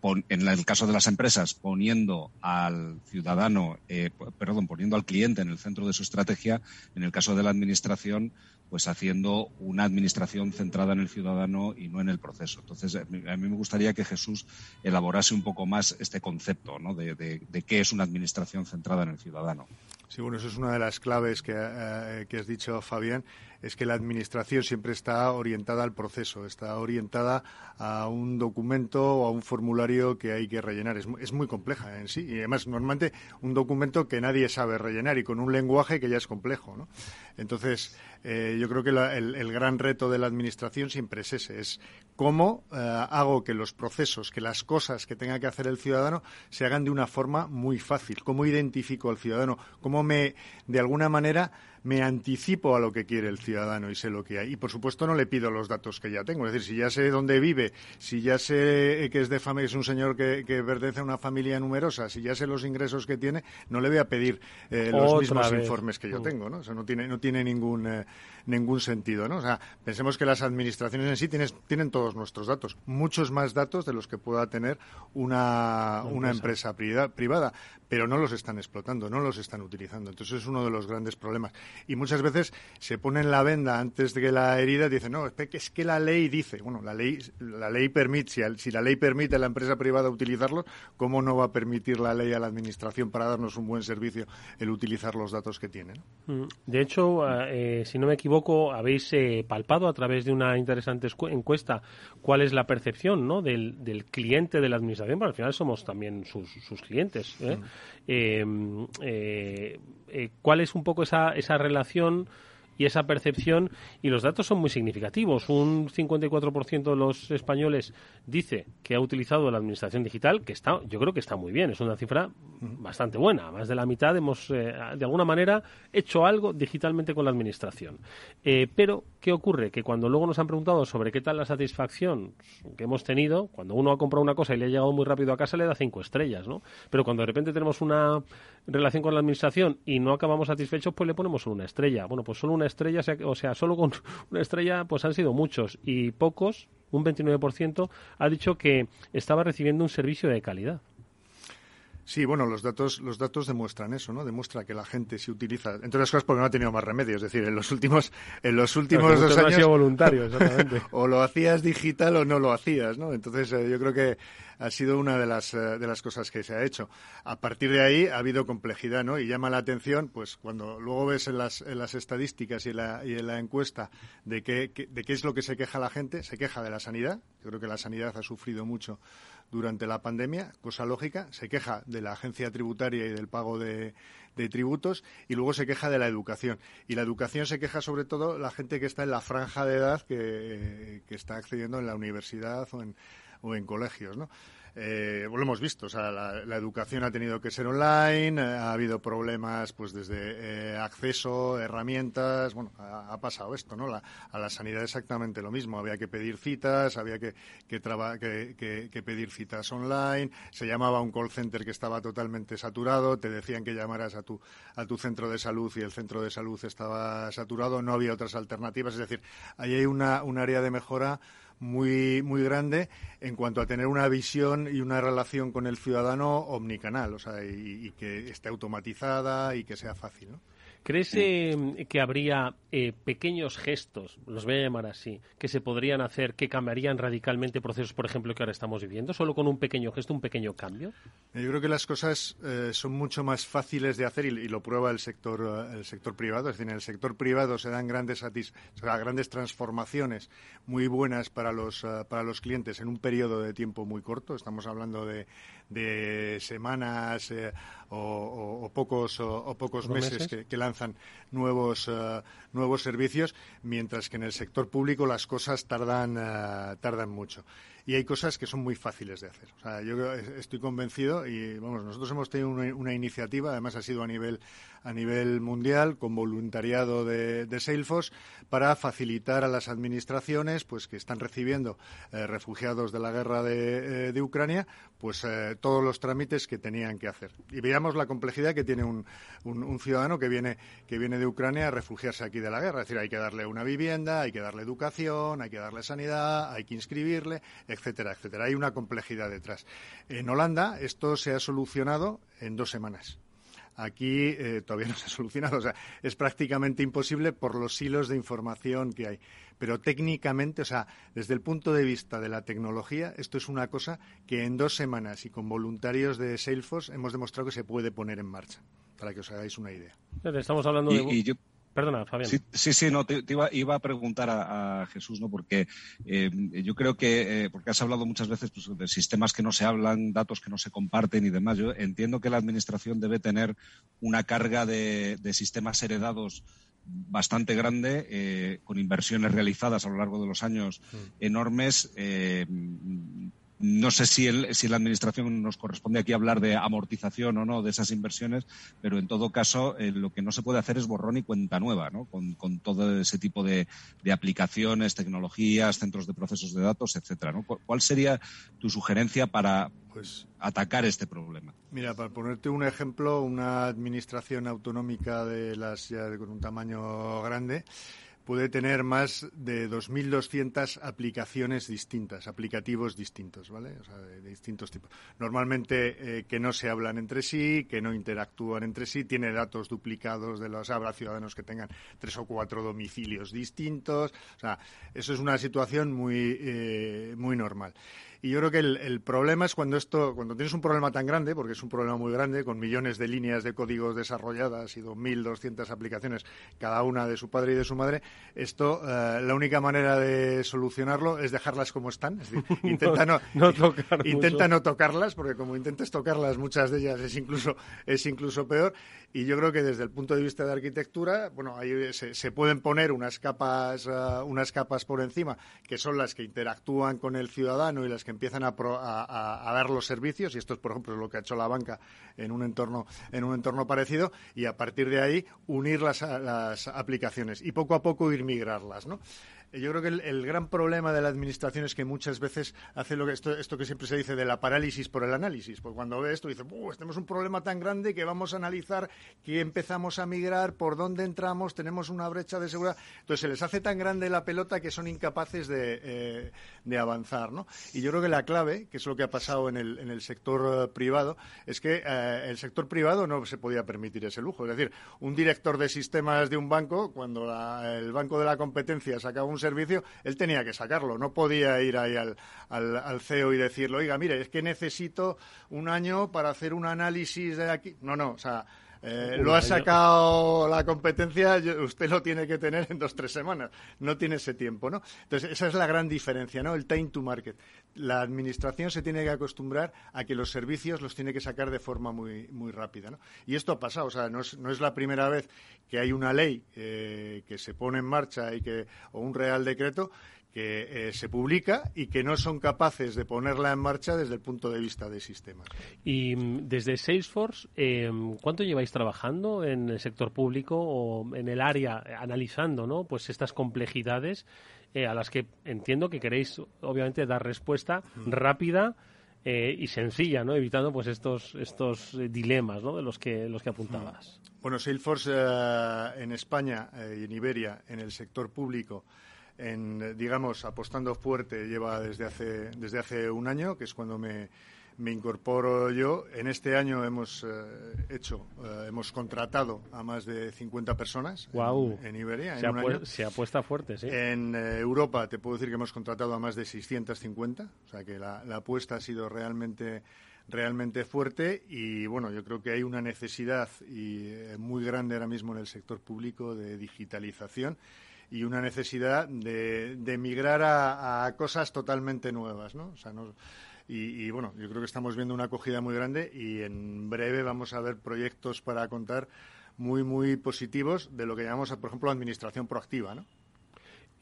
en el caso de las empresas, poniendo al ciudadano, eh, perdón, poniendo al cliente en el centro de su estrategia, en el caso de la administración, pues haciendo una administración centrada en el ciudadano y no en el proceso. Entonces, a mí me gustaría que Jesús elaborase un poco más este concepto ¿no? de, de qué es una administración centrada en el ciudadano. Sí, bueno, eso es una de las claves que, eh, que, has dicho, Fabián, es que la administración siempre está orientada al proceso, está orientada a un documento o a un formulario que hay que rellenar. Es, es muy compleja en sí y además normalmente un documento que nadie sabe rellenar y con un lenguaje que ya es complejo. ¿no? Entonces, eh, yo creo que el, gran reto de la administración siempre es ese, es cómo eh, hago que los procesos, que las cosas que tenga que hacer el ciudadano se hagan de una forma muy fácil, cómo identifico al ciudadano, cómo me, de alguna manera, me anticipo a lo que quiere el ciudadano y sé lo que hay. Y por supuesto no le pido los datos que ya tengo. Es decir, si ya sé dónde vive, si ya sé que es de familia, es un señor que, pertenece a una familia numerosa, si ya sé los ingresos que tiene, no le voy a pedir eh, los mismos informes que yo mm. tengo, ¿no? Eso no tiene, no tiene ningún, eh, ningún sentido, ¿no? O sea, pensemos que las administraciones en sí tienen, tienen todos nuestros datos, muchos más datos de los que pueda tener una, una empresa privada, pero no los están explotando, no los están utilizando. Entonces es uno de los grandes problemas. Y muchas veces se ponen la venda antes de que la herida, dicen, no, es que la ley dice, bueno, la ley, la ley permite, si, si la ley permite a la empresa privada utilizarlos, ¿cómo no va a permitir la ley a la administración para darnos un buen servicio el utilizar los datos que tiene? Mm, de hecho, eh, si no me equivoco, habéis eh, palpado a través de una interesante encuesta cuál es la percepción ¿no? del, cliente de la administración, porque al final somos también sus, clientes. ¿eh? Mm. ¿Cuál es un poco esa, esa relación? Y esa percepción y los datos son muy significativos. Un 54% de los españoles dice que ha utilizado la administración digital, que está, yo creo que está muy bien, es una cifra bastante buena. Más de la mitad hemos, eh, de alguna manera, hecho algo digitalmente con la administración. Eh, pero, ¿qué ocurre? Que cuando luego nos han preguntado sobre qué tal la satisfacción que hemos tenido, cuando uno ha comprado una cosa y le ha llegado muy rápido a casa, le da cinco estrellas, ¿no? Pero cuando de repente tenemos una relación con la administración y no acabamos satisfechos, pues le ponemos solo una estrella. Bueno, pues solo una estrella, o sea, solo con una estrella, pues han sido muchos y pocos, un 29%, ha dicho que estaba recibiendo un servicio de calidad. Sí, bueno, los datos, los datos demuestran eso, ¿no? Demuestra que la gente se utiliza, entre otras cosas porque no ha tenido más remedio, es decir, en los últimos, en los últimos dos años. sido voluntario, exactamente. o lo hacías digital o no lo hacías, ¿no? Entonces, eh, yo creo que ha sido una de las, eh, de las cosas que se ha hecho. A partir de ahí ha habido complejidad, ¿no? Y llama la atención, pues, cuando luego ves en las, en las estadísticas y en la, y en la encuesta de qué, de qué es lo que se queja la gente, se queja de la sanidad. Yo creo que la sanidad ha sufrido mucho durante la pandemia, cosa lógica, se queja de la agencia tributaria y del pago de, tributos y luego se queja de la educación. Y la educación se queja sobre todo la gente que está en la franja de edad que, que está accediendo en la universidad o en, o en colegios, ¿no? Eh, lo hemos visto, o sea, la, educación ha tenido que ser online, eh, ha habido problemas pues desde eh, acceso, herramientas, bueno, ha, pasado esto, ¿no? a la sanidad exactamente lo mismo, había que pedir citas, había que, que, pedir citas online, se llamaba a un call center que estaba totalmente saturado, te decían que llamaras a tu, a tu centro de salud y el centro de salud estaba saturado, no había otras alternativas, es decir, ahí hay una, un área de mejora muy, muy grande en cuanto a tener una visión y una relación con el ciudadano omnicanal, o sea, y, que esté automatizada y que sea fácil, ¿no? ¿Crees eh, que habría eh, pequeños gestos, los voy a llamar así, que se podrían hacer que cambiarían radicalmente procesos, por ejemplo, que ahora estamos viviendo, solo con un pequeño gesto, un pequeño cambio? Yo creo que las cosas eh, son mucho más fáciles de hacer y, lo prueba el sector, el sector privado. Es decir, en el sector privado se dan grandes, grandes transformaciones muy buenas para los, para los clientes en un periodo de tiempo muy corto. Estamos hablando de, de semanas o, pocos, o, pocos meses, Que, lanzan nuevos, eh, nuevos servicios, mientras que en el sector público las cosas tardan, eh, tardan mucho y hay cosas que son muy fáciles de hacer. O sea, yo estoy convencido y vamos, nosotros hemos tenido una, iniciativa, además ha sido a nivel a nivel mundial con voluntariado de, Salesforce para facilitar a las administraciones, pues que están recibiendo eh, refugiados de la guerra de, eh, Ucrania, pues eh, todos los trámites que tenían que hacer. Y veamos la complejidad que tiene un, un, ciudadano que viene que viene de Ucrania a refugiarse aquí de la guerra. Es decir, hay que darle una vivienda, hay que darle educación, hay que darle sanidad, hay que inscribirle etcétera, etcétera. Hay una complejidad detrás. En Holanda esto se ha solucionado en dos semanas. Aquí eh, todavía no se ha solucionado, o sea, es prácticamente imposible por los hilos de información que hay. Pero técnicamente, o sea, desde el punto de vista de la tecnología, esto es una cosa que en dos semanas y con voluntarios de Salesforce hemos demostrado que se puede poner en marcha, para que os hagáis una idea. Estamos hablando de... Perdona, Fabián. Sí, sí, no, te, iba, a preguntar a, Jesús, ¿no? Porque eh, yo creo que, eh, porque has hablado muchas veces pues, de sistemas que no se hablan, datos que no se comparten y demás. Yo entiendo que la Administración debe tener una carga de, sistemas heredados bastante grande, eh, con inversiones realizadas a lo largo de los años mm. enormes. No sé si, si la Administración nos corresponde aquí hablar de amortización o no de esas inversiones, pero en todo caso eh, lo que no se puede hacer es borrón y cuenta nueva, ¿no? Con, todo ese tipo de, aplicaciones, tecnologías, centros de procesos de datos, etcétera. ¿no? ¿Cuál sería tu sugerencia para pues, atacar este problema? Mira, para ponerte un ejemplo, una administración autonómica de las ya con un tamaño grande puede tener más de 2.200 aplicaciones distintas, aplicativos distintos, ¿vale? O sea, de, distintos tipos. Normalmente eh, que no se hablan entre sí, que no interactúan entre sí, tiene datos duplicados de los... Habrá ciudadanos que tengan tres o cuatro domicilios distintos. O sea, eso es una situación muy, eh, muy normal. Y yo creo que el, problema es cuando esto, cuando tienes un problema tan grande, porque es un problema muy grande, con millones de líneas de códigos desarrolladas y 2.200 aplicaciones, cada una de su padre y de su madre, esto, eh, la única manera de solucionarlo es dejarlas como están. Es decir, intenta no, intenta no tocarlas, porque como intentes tocarlas, muchas de ellas es incluso, es incluso peor. Y yo creo que desde el punto de vista de arquitectura, bueno, ahí se, pueden poner unas capas, eh, unas capas por encima, que son las que interactúan con el ciudadano y las que empiezan a, dar los servicios, y esto es, por ejemplo, lo que ha hecho la banca en un entorno, en un entorno parecido, y a partir de ahí unir las, las aplicaciones y poco a poco ir migrarlas, ¿no? yo creo que el, gran problema de la administración es que muchas veces hace lo que esto, esto que siempre se dice de la parálisis por el análisis. Porque cuando ve esto dice, tenemos un problema tan grande que vamos a analizar qué empezamos a migrar, por dónde entramos, tenemos una brecha de seguridad. Entonces se les hace tan grande la pelota que son incapaces de, eh, de avanzar. ¿no? Y yo creo que la clave, que es lo que ha pasado en el, en el sector eh, privado, es que eh, el sector privado no se podía permitir ese lujo. Es decir, un director de sistemas de un banco, cuando el banco de la competencia sacaba un servicio, él tenía que sacarlo. No podía ir ahí al, al, CEO y decirle, oiga, mire, es que necesito un año para hacer un análisis de aquí. No, no, o sea, eh, lo ha sacado la competencia, usted lo tiene que tener en dos, tres semanas. No tiene ese tiempo, ¿no? Entonces, esa es la gran diferencia, ¿no? El time to market. La administración se tiene que acostumbrar a que los servicios los tiene que sacar de forma muy, muy rápida, ¿no? Y esto ha pasado, o sea, no es, no es la primera vez que hay una ley eh, que se pone en marcha y que, o un real decreto que eh, se publica y que no son capaces de ponerla en marcha desde el punto de vista de sistemas. Y mm, desde Salesforce, eh, ¿cuánto lleváis trabajando en el sector público o en el área eh, analizando, ¿no? Pues estas complejidades a las que entiendo que queréis, obviamente, dar respuesta rápida. y sencilla, ¿no? Evitando pues estos estos dilemas, ¿no? De los que los que apuntabas. Bueno, Salesforce en España y en Iberia, en el sector público, en, digamos, apostando fuerte lleva desde hace, desde hace un año, que es cuando me, me incorporo yo. En este año hemos eh, hecho, eh, hemos contratado a más de 50 personas en, Iberia. Se, se, apuesta fuerte, sí. En eh, Europa te puedo decir que hemos contratado a más de 650, o sea que la, apuesta ha sido realmente realmente fuerte y bueno, yo creo que hay una necesidad y, muy grande ahora mismo en el sector público de digitalización y una necesidad de, de migrar a, a, cosas totalmente nuevas, ¿no? O sea, no, y, bueno, yo creo que estamos viendo una acogida muy grande y en breve vamos a ver proyectos para contar muy, muy positivos de lo que llamamos, por ejemplo, administración proactiva, ¿no?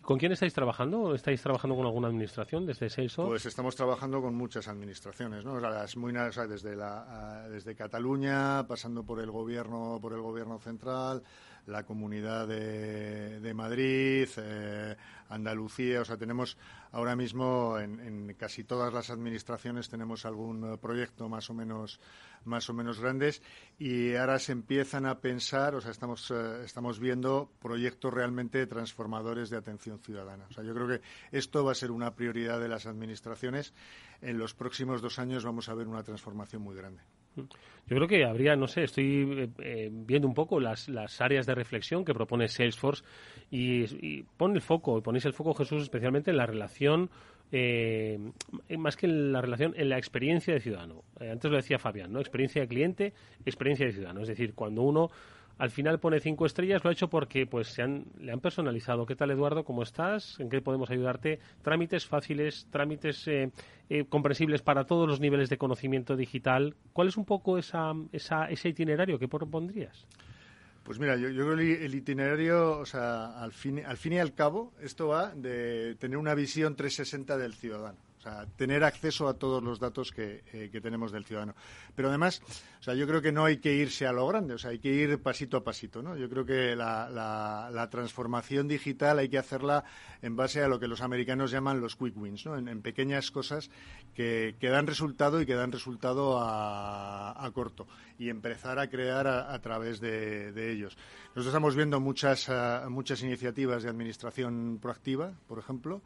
¿Con quién estáis trabajando? ¿Estáis trabajando con alguna administración desde Salesforce? Pues estamos trabajando con muchas administraciones, ¿no? las muy, desde, la, desde Cataluña, pasando por el gobierno, por el gobierno central, la Comunidad de, Madrid, eh, Andalucía. O sea, tenemos ahora mismo en, casi todas las administraciones tenemos algún proyecto más o menos más o menos grandes y ahora se empiezan a pensar, o sea, estamos, eh, estamos viendo proyectos realmente transformadores de atención ciudadana. O sea, yo creo que esto va a ser una prioridad de las administraciones. En los próximos dos años vamos a ver una transformación muy grande. Yo creo que habría, no sé, estoy eh, eh, viendo un poco las, las, áreas de reflexión que propone Salesforce y, y pone el foco, ponéis el foco, Jesús, especialmente en la relación, eh, más que en la relación, en la experiencia de ciudadano. antes lo decía Fabián, ¿no? Experiencia de cliente, experiencia de ciudadano. Es decir, cuando uno al final pone cinco estrellas, lo ha hecho porque pues se han, le han personalizado. ¿Qué tal, Eduardo? ¿Cómo estás? ¿En qué podemos ayudarte? Trámites fáciles, trámites eh, eh, comprensibles para todos los niveles de conocimiento digital. ¿Cuál es un poco esa, esa, ese itinerario que propondrías? Pues mira, yo, yo creo que el itinerario, o sea, al fin, al fin y al cabo, esto va de tener una visión 360 del ciudadano. O sea, tener acceso a todos los datos eh, que, tenemos del ciudadano. Pero además, o sea, yo creo que no hay que irse a lo grande, o sea, hay que ir pasito a pasito, ¿no? Yo creo que la, transformación digital hay que hacerla en base a lo que los americanos llaman los quick wins, ¿no? En, pequeñas cosas que, dan resultado y que dan resultado a, corto y empezar a crear a, través de, ellos. Nosotros estamos viendo muchas, ah, muchas iniciativas de administración proactiva, por ejemplo,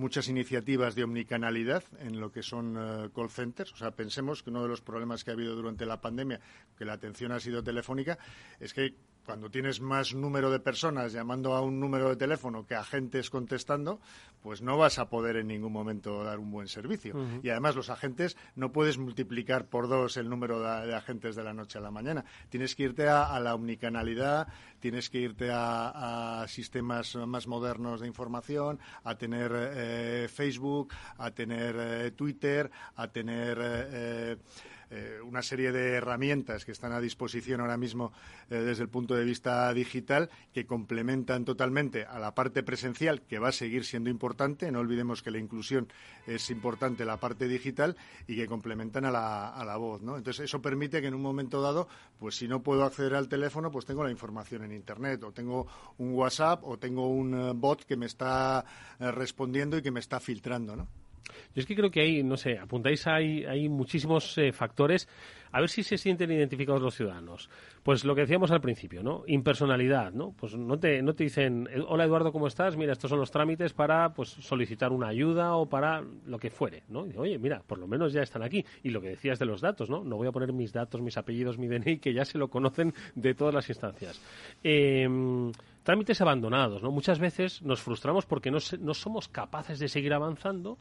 muchas iniciativas de omnicanalidad en lo que son eh, call centers. O sea, pensemos que uno de los problemas que ha habido durante la pandemia, que la atención ha sido telefónica, es que cuando tienes más número de personas llamando a un número de teléfono que agentes contestando, pues no vas a poder en ningún momento dar un buen servicio. Y además los agentes no puedes multiplicar por dos el número de, agentes de la noche a la mañana. Tienes que irte a, la omnicanalidad, tienes que irte a, sistemas más modernos de información, a tener eh, Facebook, a tener eh, Twitter, a tener eh, eh, una serie de herramientas que están a disposición ahora mismo eh, desde el punto de vista digital que complementan totalmente a la parte presencial, que va a seguir siendo importante. No olvidemos que la inclusión es importante la parte digital y que complementan a la, a la voz. ¿no? Entonces, eso permite que en un momento dado, pues si no puedo acceder al teléfono, pues tengo la información en Internet, o tengo un WhatsApp, o tengo un eh, bot que me está respondiendo y que me está filtrando. ¿no? Yo es que creo que hay, no sé, apuntáis, hay, hay muchísimos eh, factores. A ver si se sienten identificados los ciudadanos. Pues lo que decíamos al principio, ¿no? Impersonalidad, ¿no? Pues no te, no te dicen, hola Eduardo, ¿cómo estás? Mira, estos son los trámites para pues solicitar una ayuda o para lo que fuere, ¿no? Oye, mira, por lo menos ya están aquí. Y lo que decías de los datos, ¿no? No voy a poner mis datos, mis apellidos, mi DNI, que ya se lo conocen de todas las instancias. Em, trámites abandonados, ¿no? Muchas veces nos frustramos porque no, no somos capaces de seguir avanzando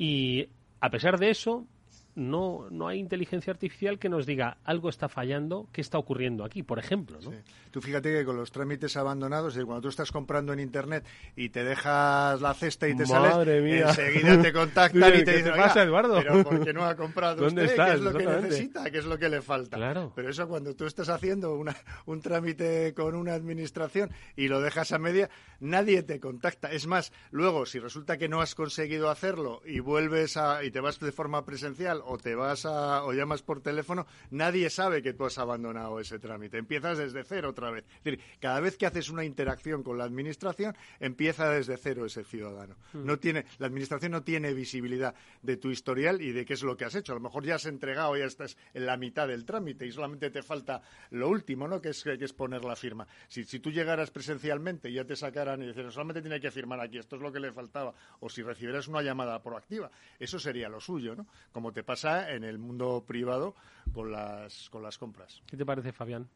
y a pesar de eso, no, no hay inteligencia artificial que nos diga algo está fallando, qué está ocurriendo aquí, por ejemplo. ¿no? Tú fíjate que con los trámites abandonados, cuando tú estás comprando en Internet y te dejas la cesta y te sales, enseguida te contactan y te dicen, pasa, Eduardo? pero ¿por qué no ha comprado usted? ¿Qué es lo que necesita? ¿Qué es lo que le falta? Claro. Pero eso cuando tú estás haciendo una, un trámite con una administración y lo dejas a media, nadie te contacta. Es más, luego, si resulta que no has conseguido hacerlo y vuelves a, y te vas de forma presencial o te vas a, o llamas por teléfono, nadie sabe que tú has abandonado ese trámite. Empiezas desde cero otra vez. Es decir, cada vez que haces una interacción con la administración, empieza desde cero ese ciudadano. Hmm. No tiene, la administración no tiene visibilidad de tu historial y de qué es lo que has hecho. A lo mejor ya has entregado, ya estás en la mitad del trámite y solamente te falta lo último, ¿no? Que es, que es poner la firma. Si, si tú llegaras presencialmente y ya te sacaran y dijeran, solamente tiene que firmar aquí, esto es lo que le faltaba, o si recibieras una llamada proactiva, eso sería lo suyo, ¿no? Como te pasa en el mundo privado con las, con las compras. ¿Qué te parece, Fabián?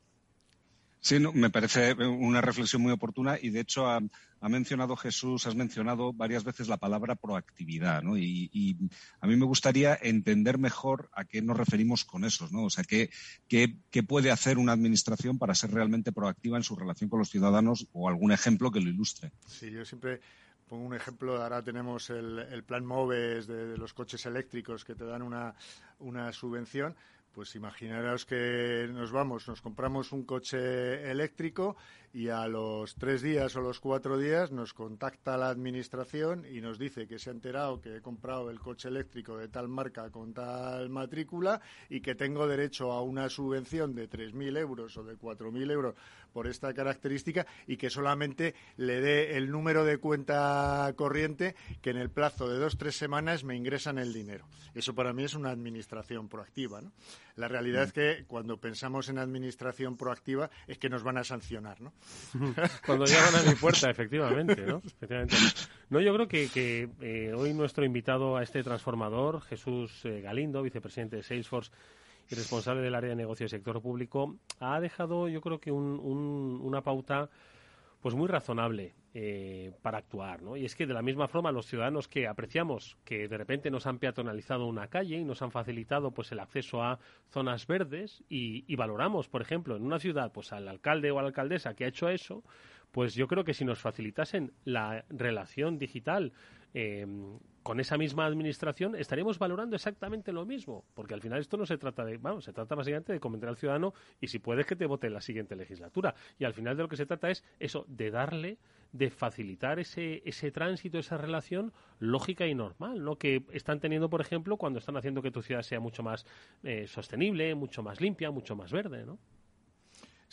Sí, me parece una reflexión muy oportuna y de hecho ha, mencionado Jesús, has mencionado varias veces la palabra proactividad, ¿no? Y, a mí me gustaría entender mejor a qué nos referimos con eso, ¿no? O sea, ¿qué, qué, puede hacer una administración para ser realmente proactiva en su relación con los ciudadanos o algún ejemplo que lo ilustre? Sí, yo siempre pongo un ejemplo, ahora tenemos el, plan MOVES de, de, los coches eléctricos que te dan una, una subvención, pues imaginaros que nos vamos, nos compramos un coche eléctrico y a los tres días o los cuatro días nos contacta la administración y nos dice que se ha enterado que he comprado el coche eléctrico de tal marca con tal matrícula y que tengo derecho a una subvención de 3.000 euros o de 4.000 euros por esta característica y que solamente le dé el número de cuenta corriente que en el plazo de dos o tres semanas me ingresan el dinero. Eso para mí es una administración proactiva. ¿no? La realidad es que cuando pensamos en administración proactiva es que nos van a sancionar. ¿no? Cuando llaman a mi puerta, efectivamente, ¿no? No, yo creo que, eh, hoy nuestro invitado a este transformador, Jesús eh, Galindo, vicepresidente de Salesforce y responsable del área de negocio y sector público, ha dejado, yo creo que una pauta pues muy razonable eh, para actuar, ¿no? Y es que de la misma forma los ciudadanos que apreciamos que de repente nos han peatonalizado una calle y nos han facilitado pues el acceso a zonas verdes y, y valoramos, por ejemplo, en una ciudad pues al alcalde o a la alcaldesa que ha hecho eso, pues yo creo que si nos facilitasen la relación digital eh, con esa misma administración, estaríamos valorando exactamente lo mismo, porque al final esto no se trata de, vamos, se trata básicamente de convencer al ciudadano y si puedes que te vote en la siguiente legislatura. Y al final de lo que se trata es eso, de darle, de facilitar ese, ese tránsito, esa relación lógica y normal, ¿no? Que están teniendo, por ejemplo, cuando están haciendo que tu ciudad sea mucho más eh, sostenible, mucho más limpia, mucho más verde, ¿no?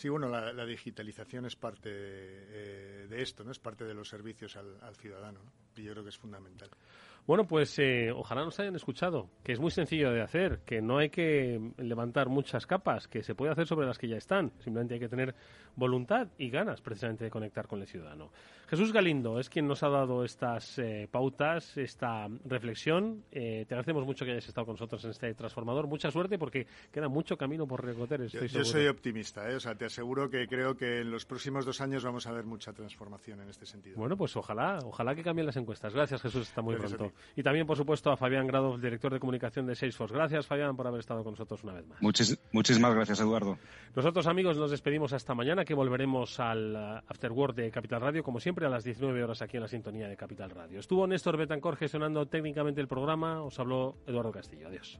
Sí, bueno, la, digitalización es parte eh, de esto, ¿no? Es parte de los servicios al, ciudadano, Yo creo que es fundamental. Bueno, pues eh, ojalá nos hayan escuchado, que es muy sencillo de hacer, que no hay que levantar muchas capas, que se puede hacer sobre las que ya están. Simplemente hay que tener voluntad y ganas precisamente de conectar con el ciudadano. Jesús Galindo es quien nos ha dado estas eh, pautas, esta reflexión. Eh, te agradecemos mucho que hayas estado con nosotros en este transformador. Mucha suerte porque queda mucho camino por recorrer. Estoy yo, yo, soy optimista, o sea, te aseguro que creo que en los próximos dos años vamos a ver mucha transformación en este sentido. Bueno, pues ojalá, ojalá que cambien las encuestas. Gracias, Jesús, está muy pronto. Y también, por supuesto, a Fabián Grado, director de comunicación de Salesforce. Gracias, Fabián, por haber estado con nosotros una vez más. muchísimas gracias, Eduardo. Nosotros, amigos, nos despedimos hasta mañana, que volveremos al uh, After Work de Capital Radio, como siempre, a las 19 horas aquí en la sintonía de Capital Radio. Estuvo Néstor Betancor gestionando técnicamente el programa. Os habló Eduardo Castillo. Adiós.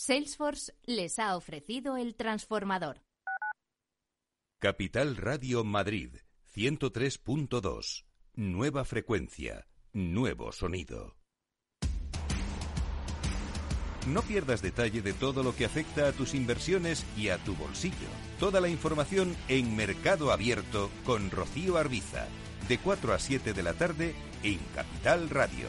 Salesforce les ha ofrecido el transformador. Capital Radio Madrid 103.2. Nueva frecuencia, nuevo sonido. No pierdas detalle de todo lo que afecta a tus inversiones y a tu bolsillo. Toda la información en Mercado Abierto con Rocío Arbiza, de 4 a 7 de la tarde en Capital Radio.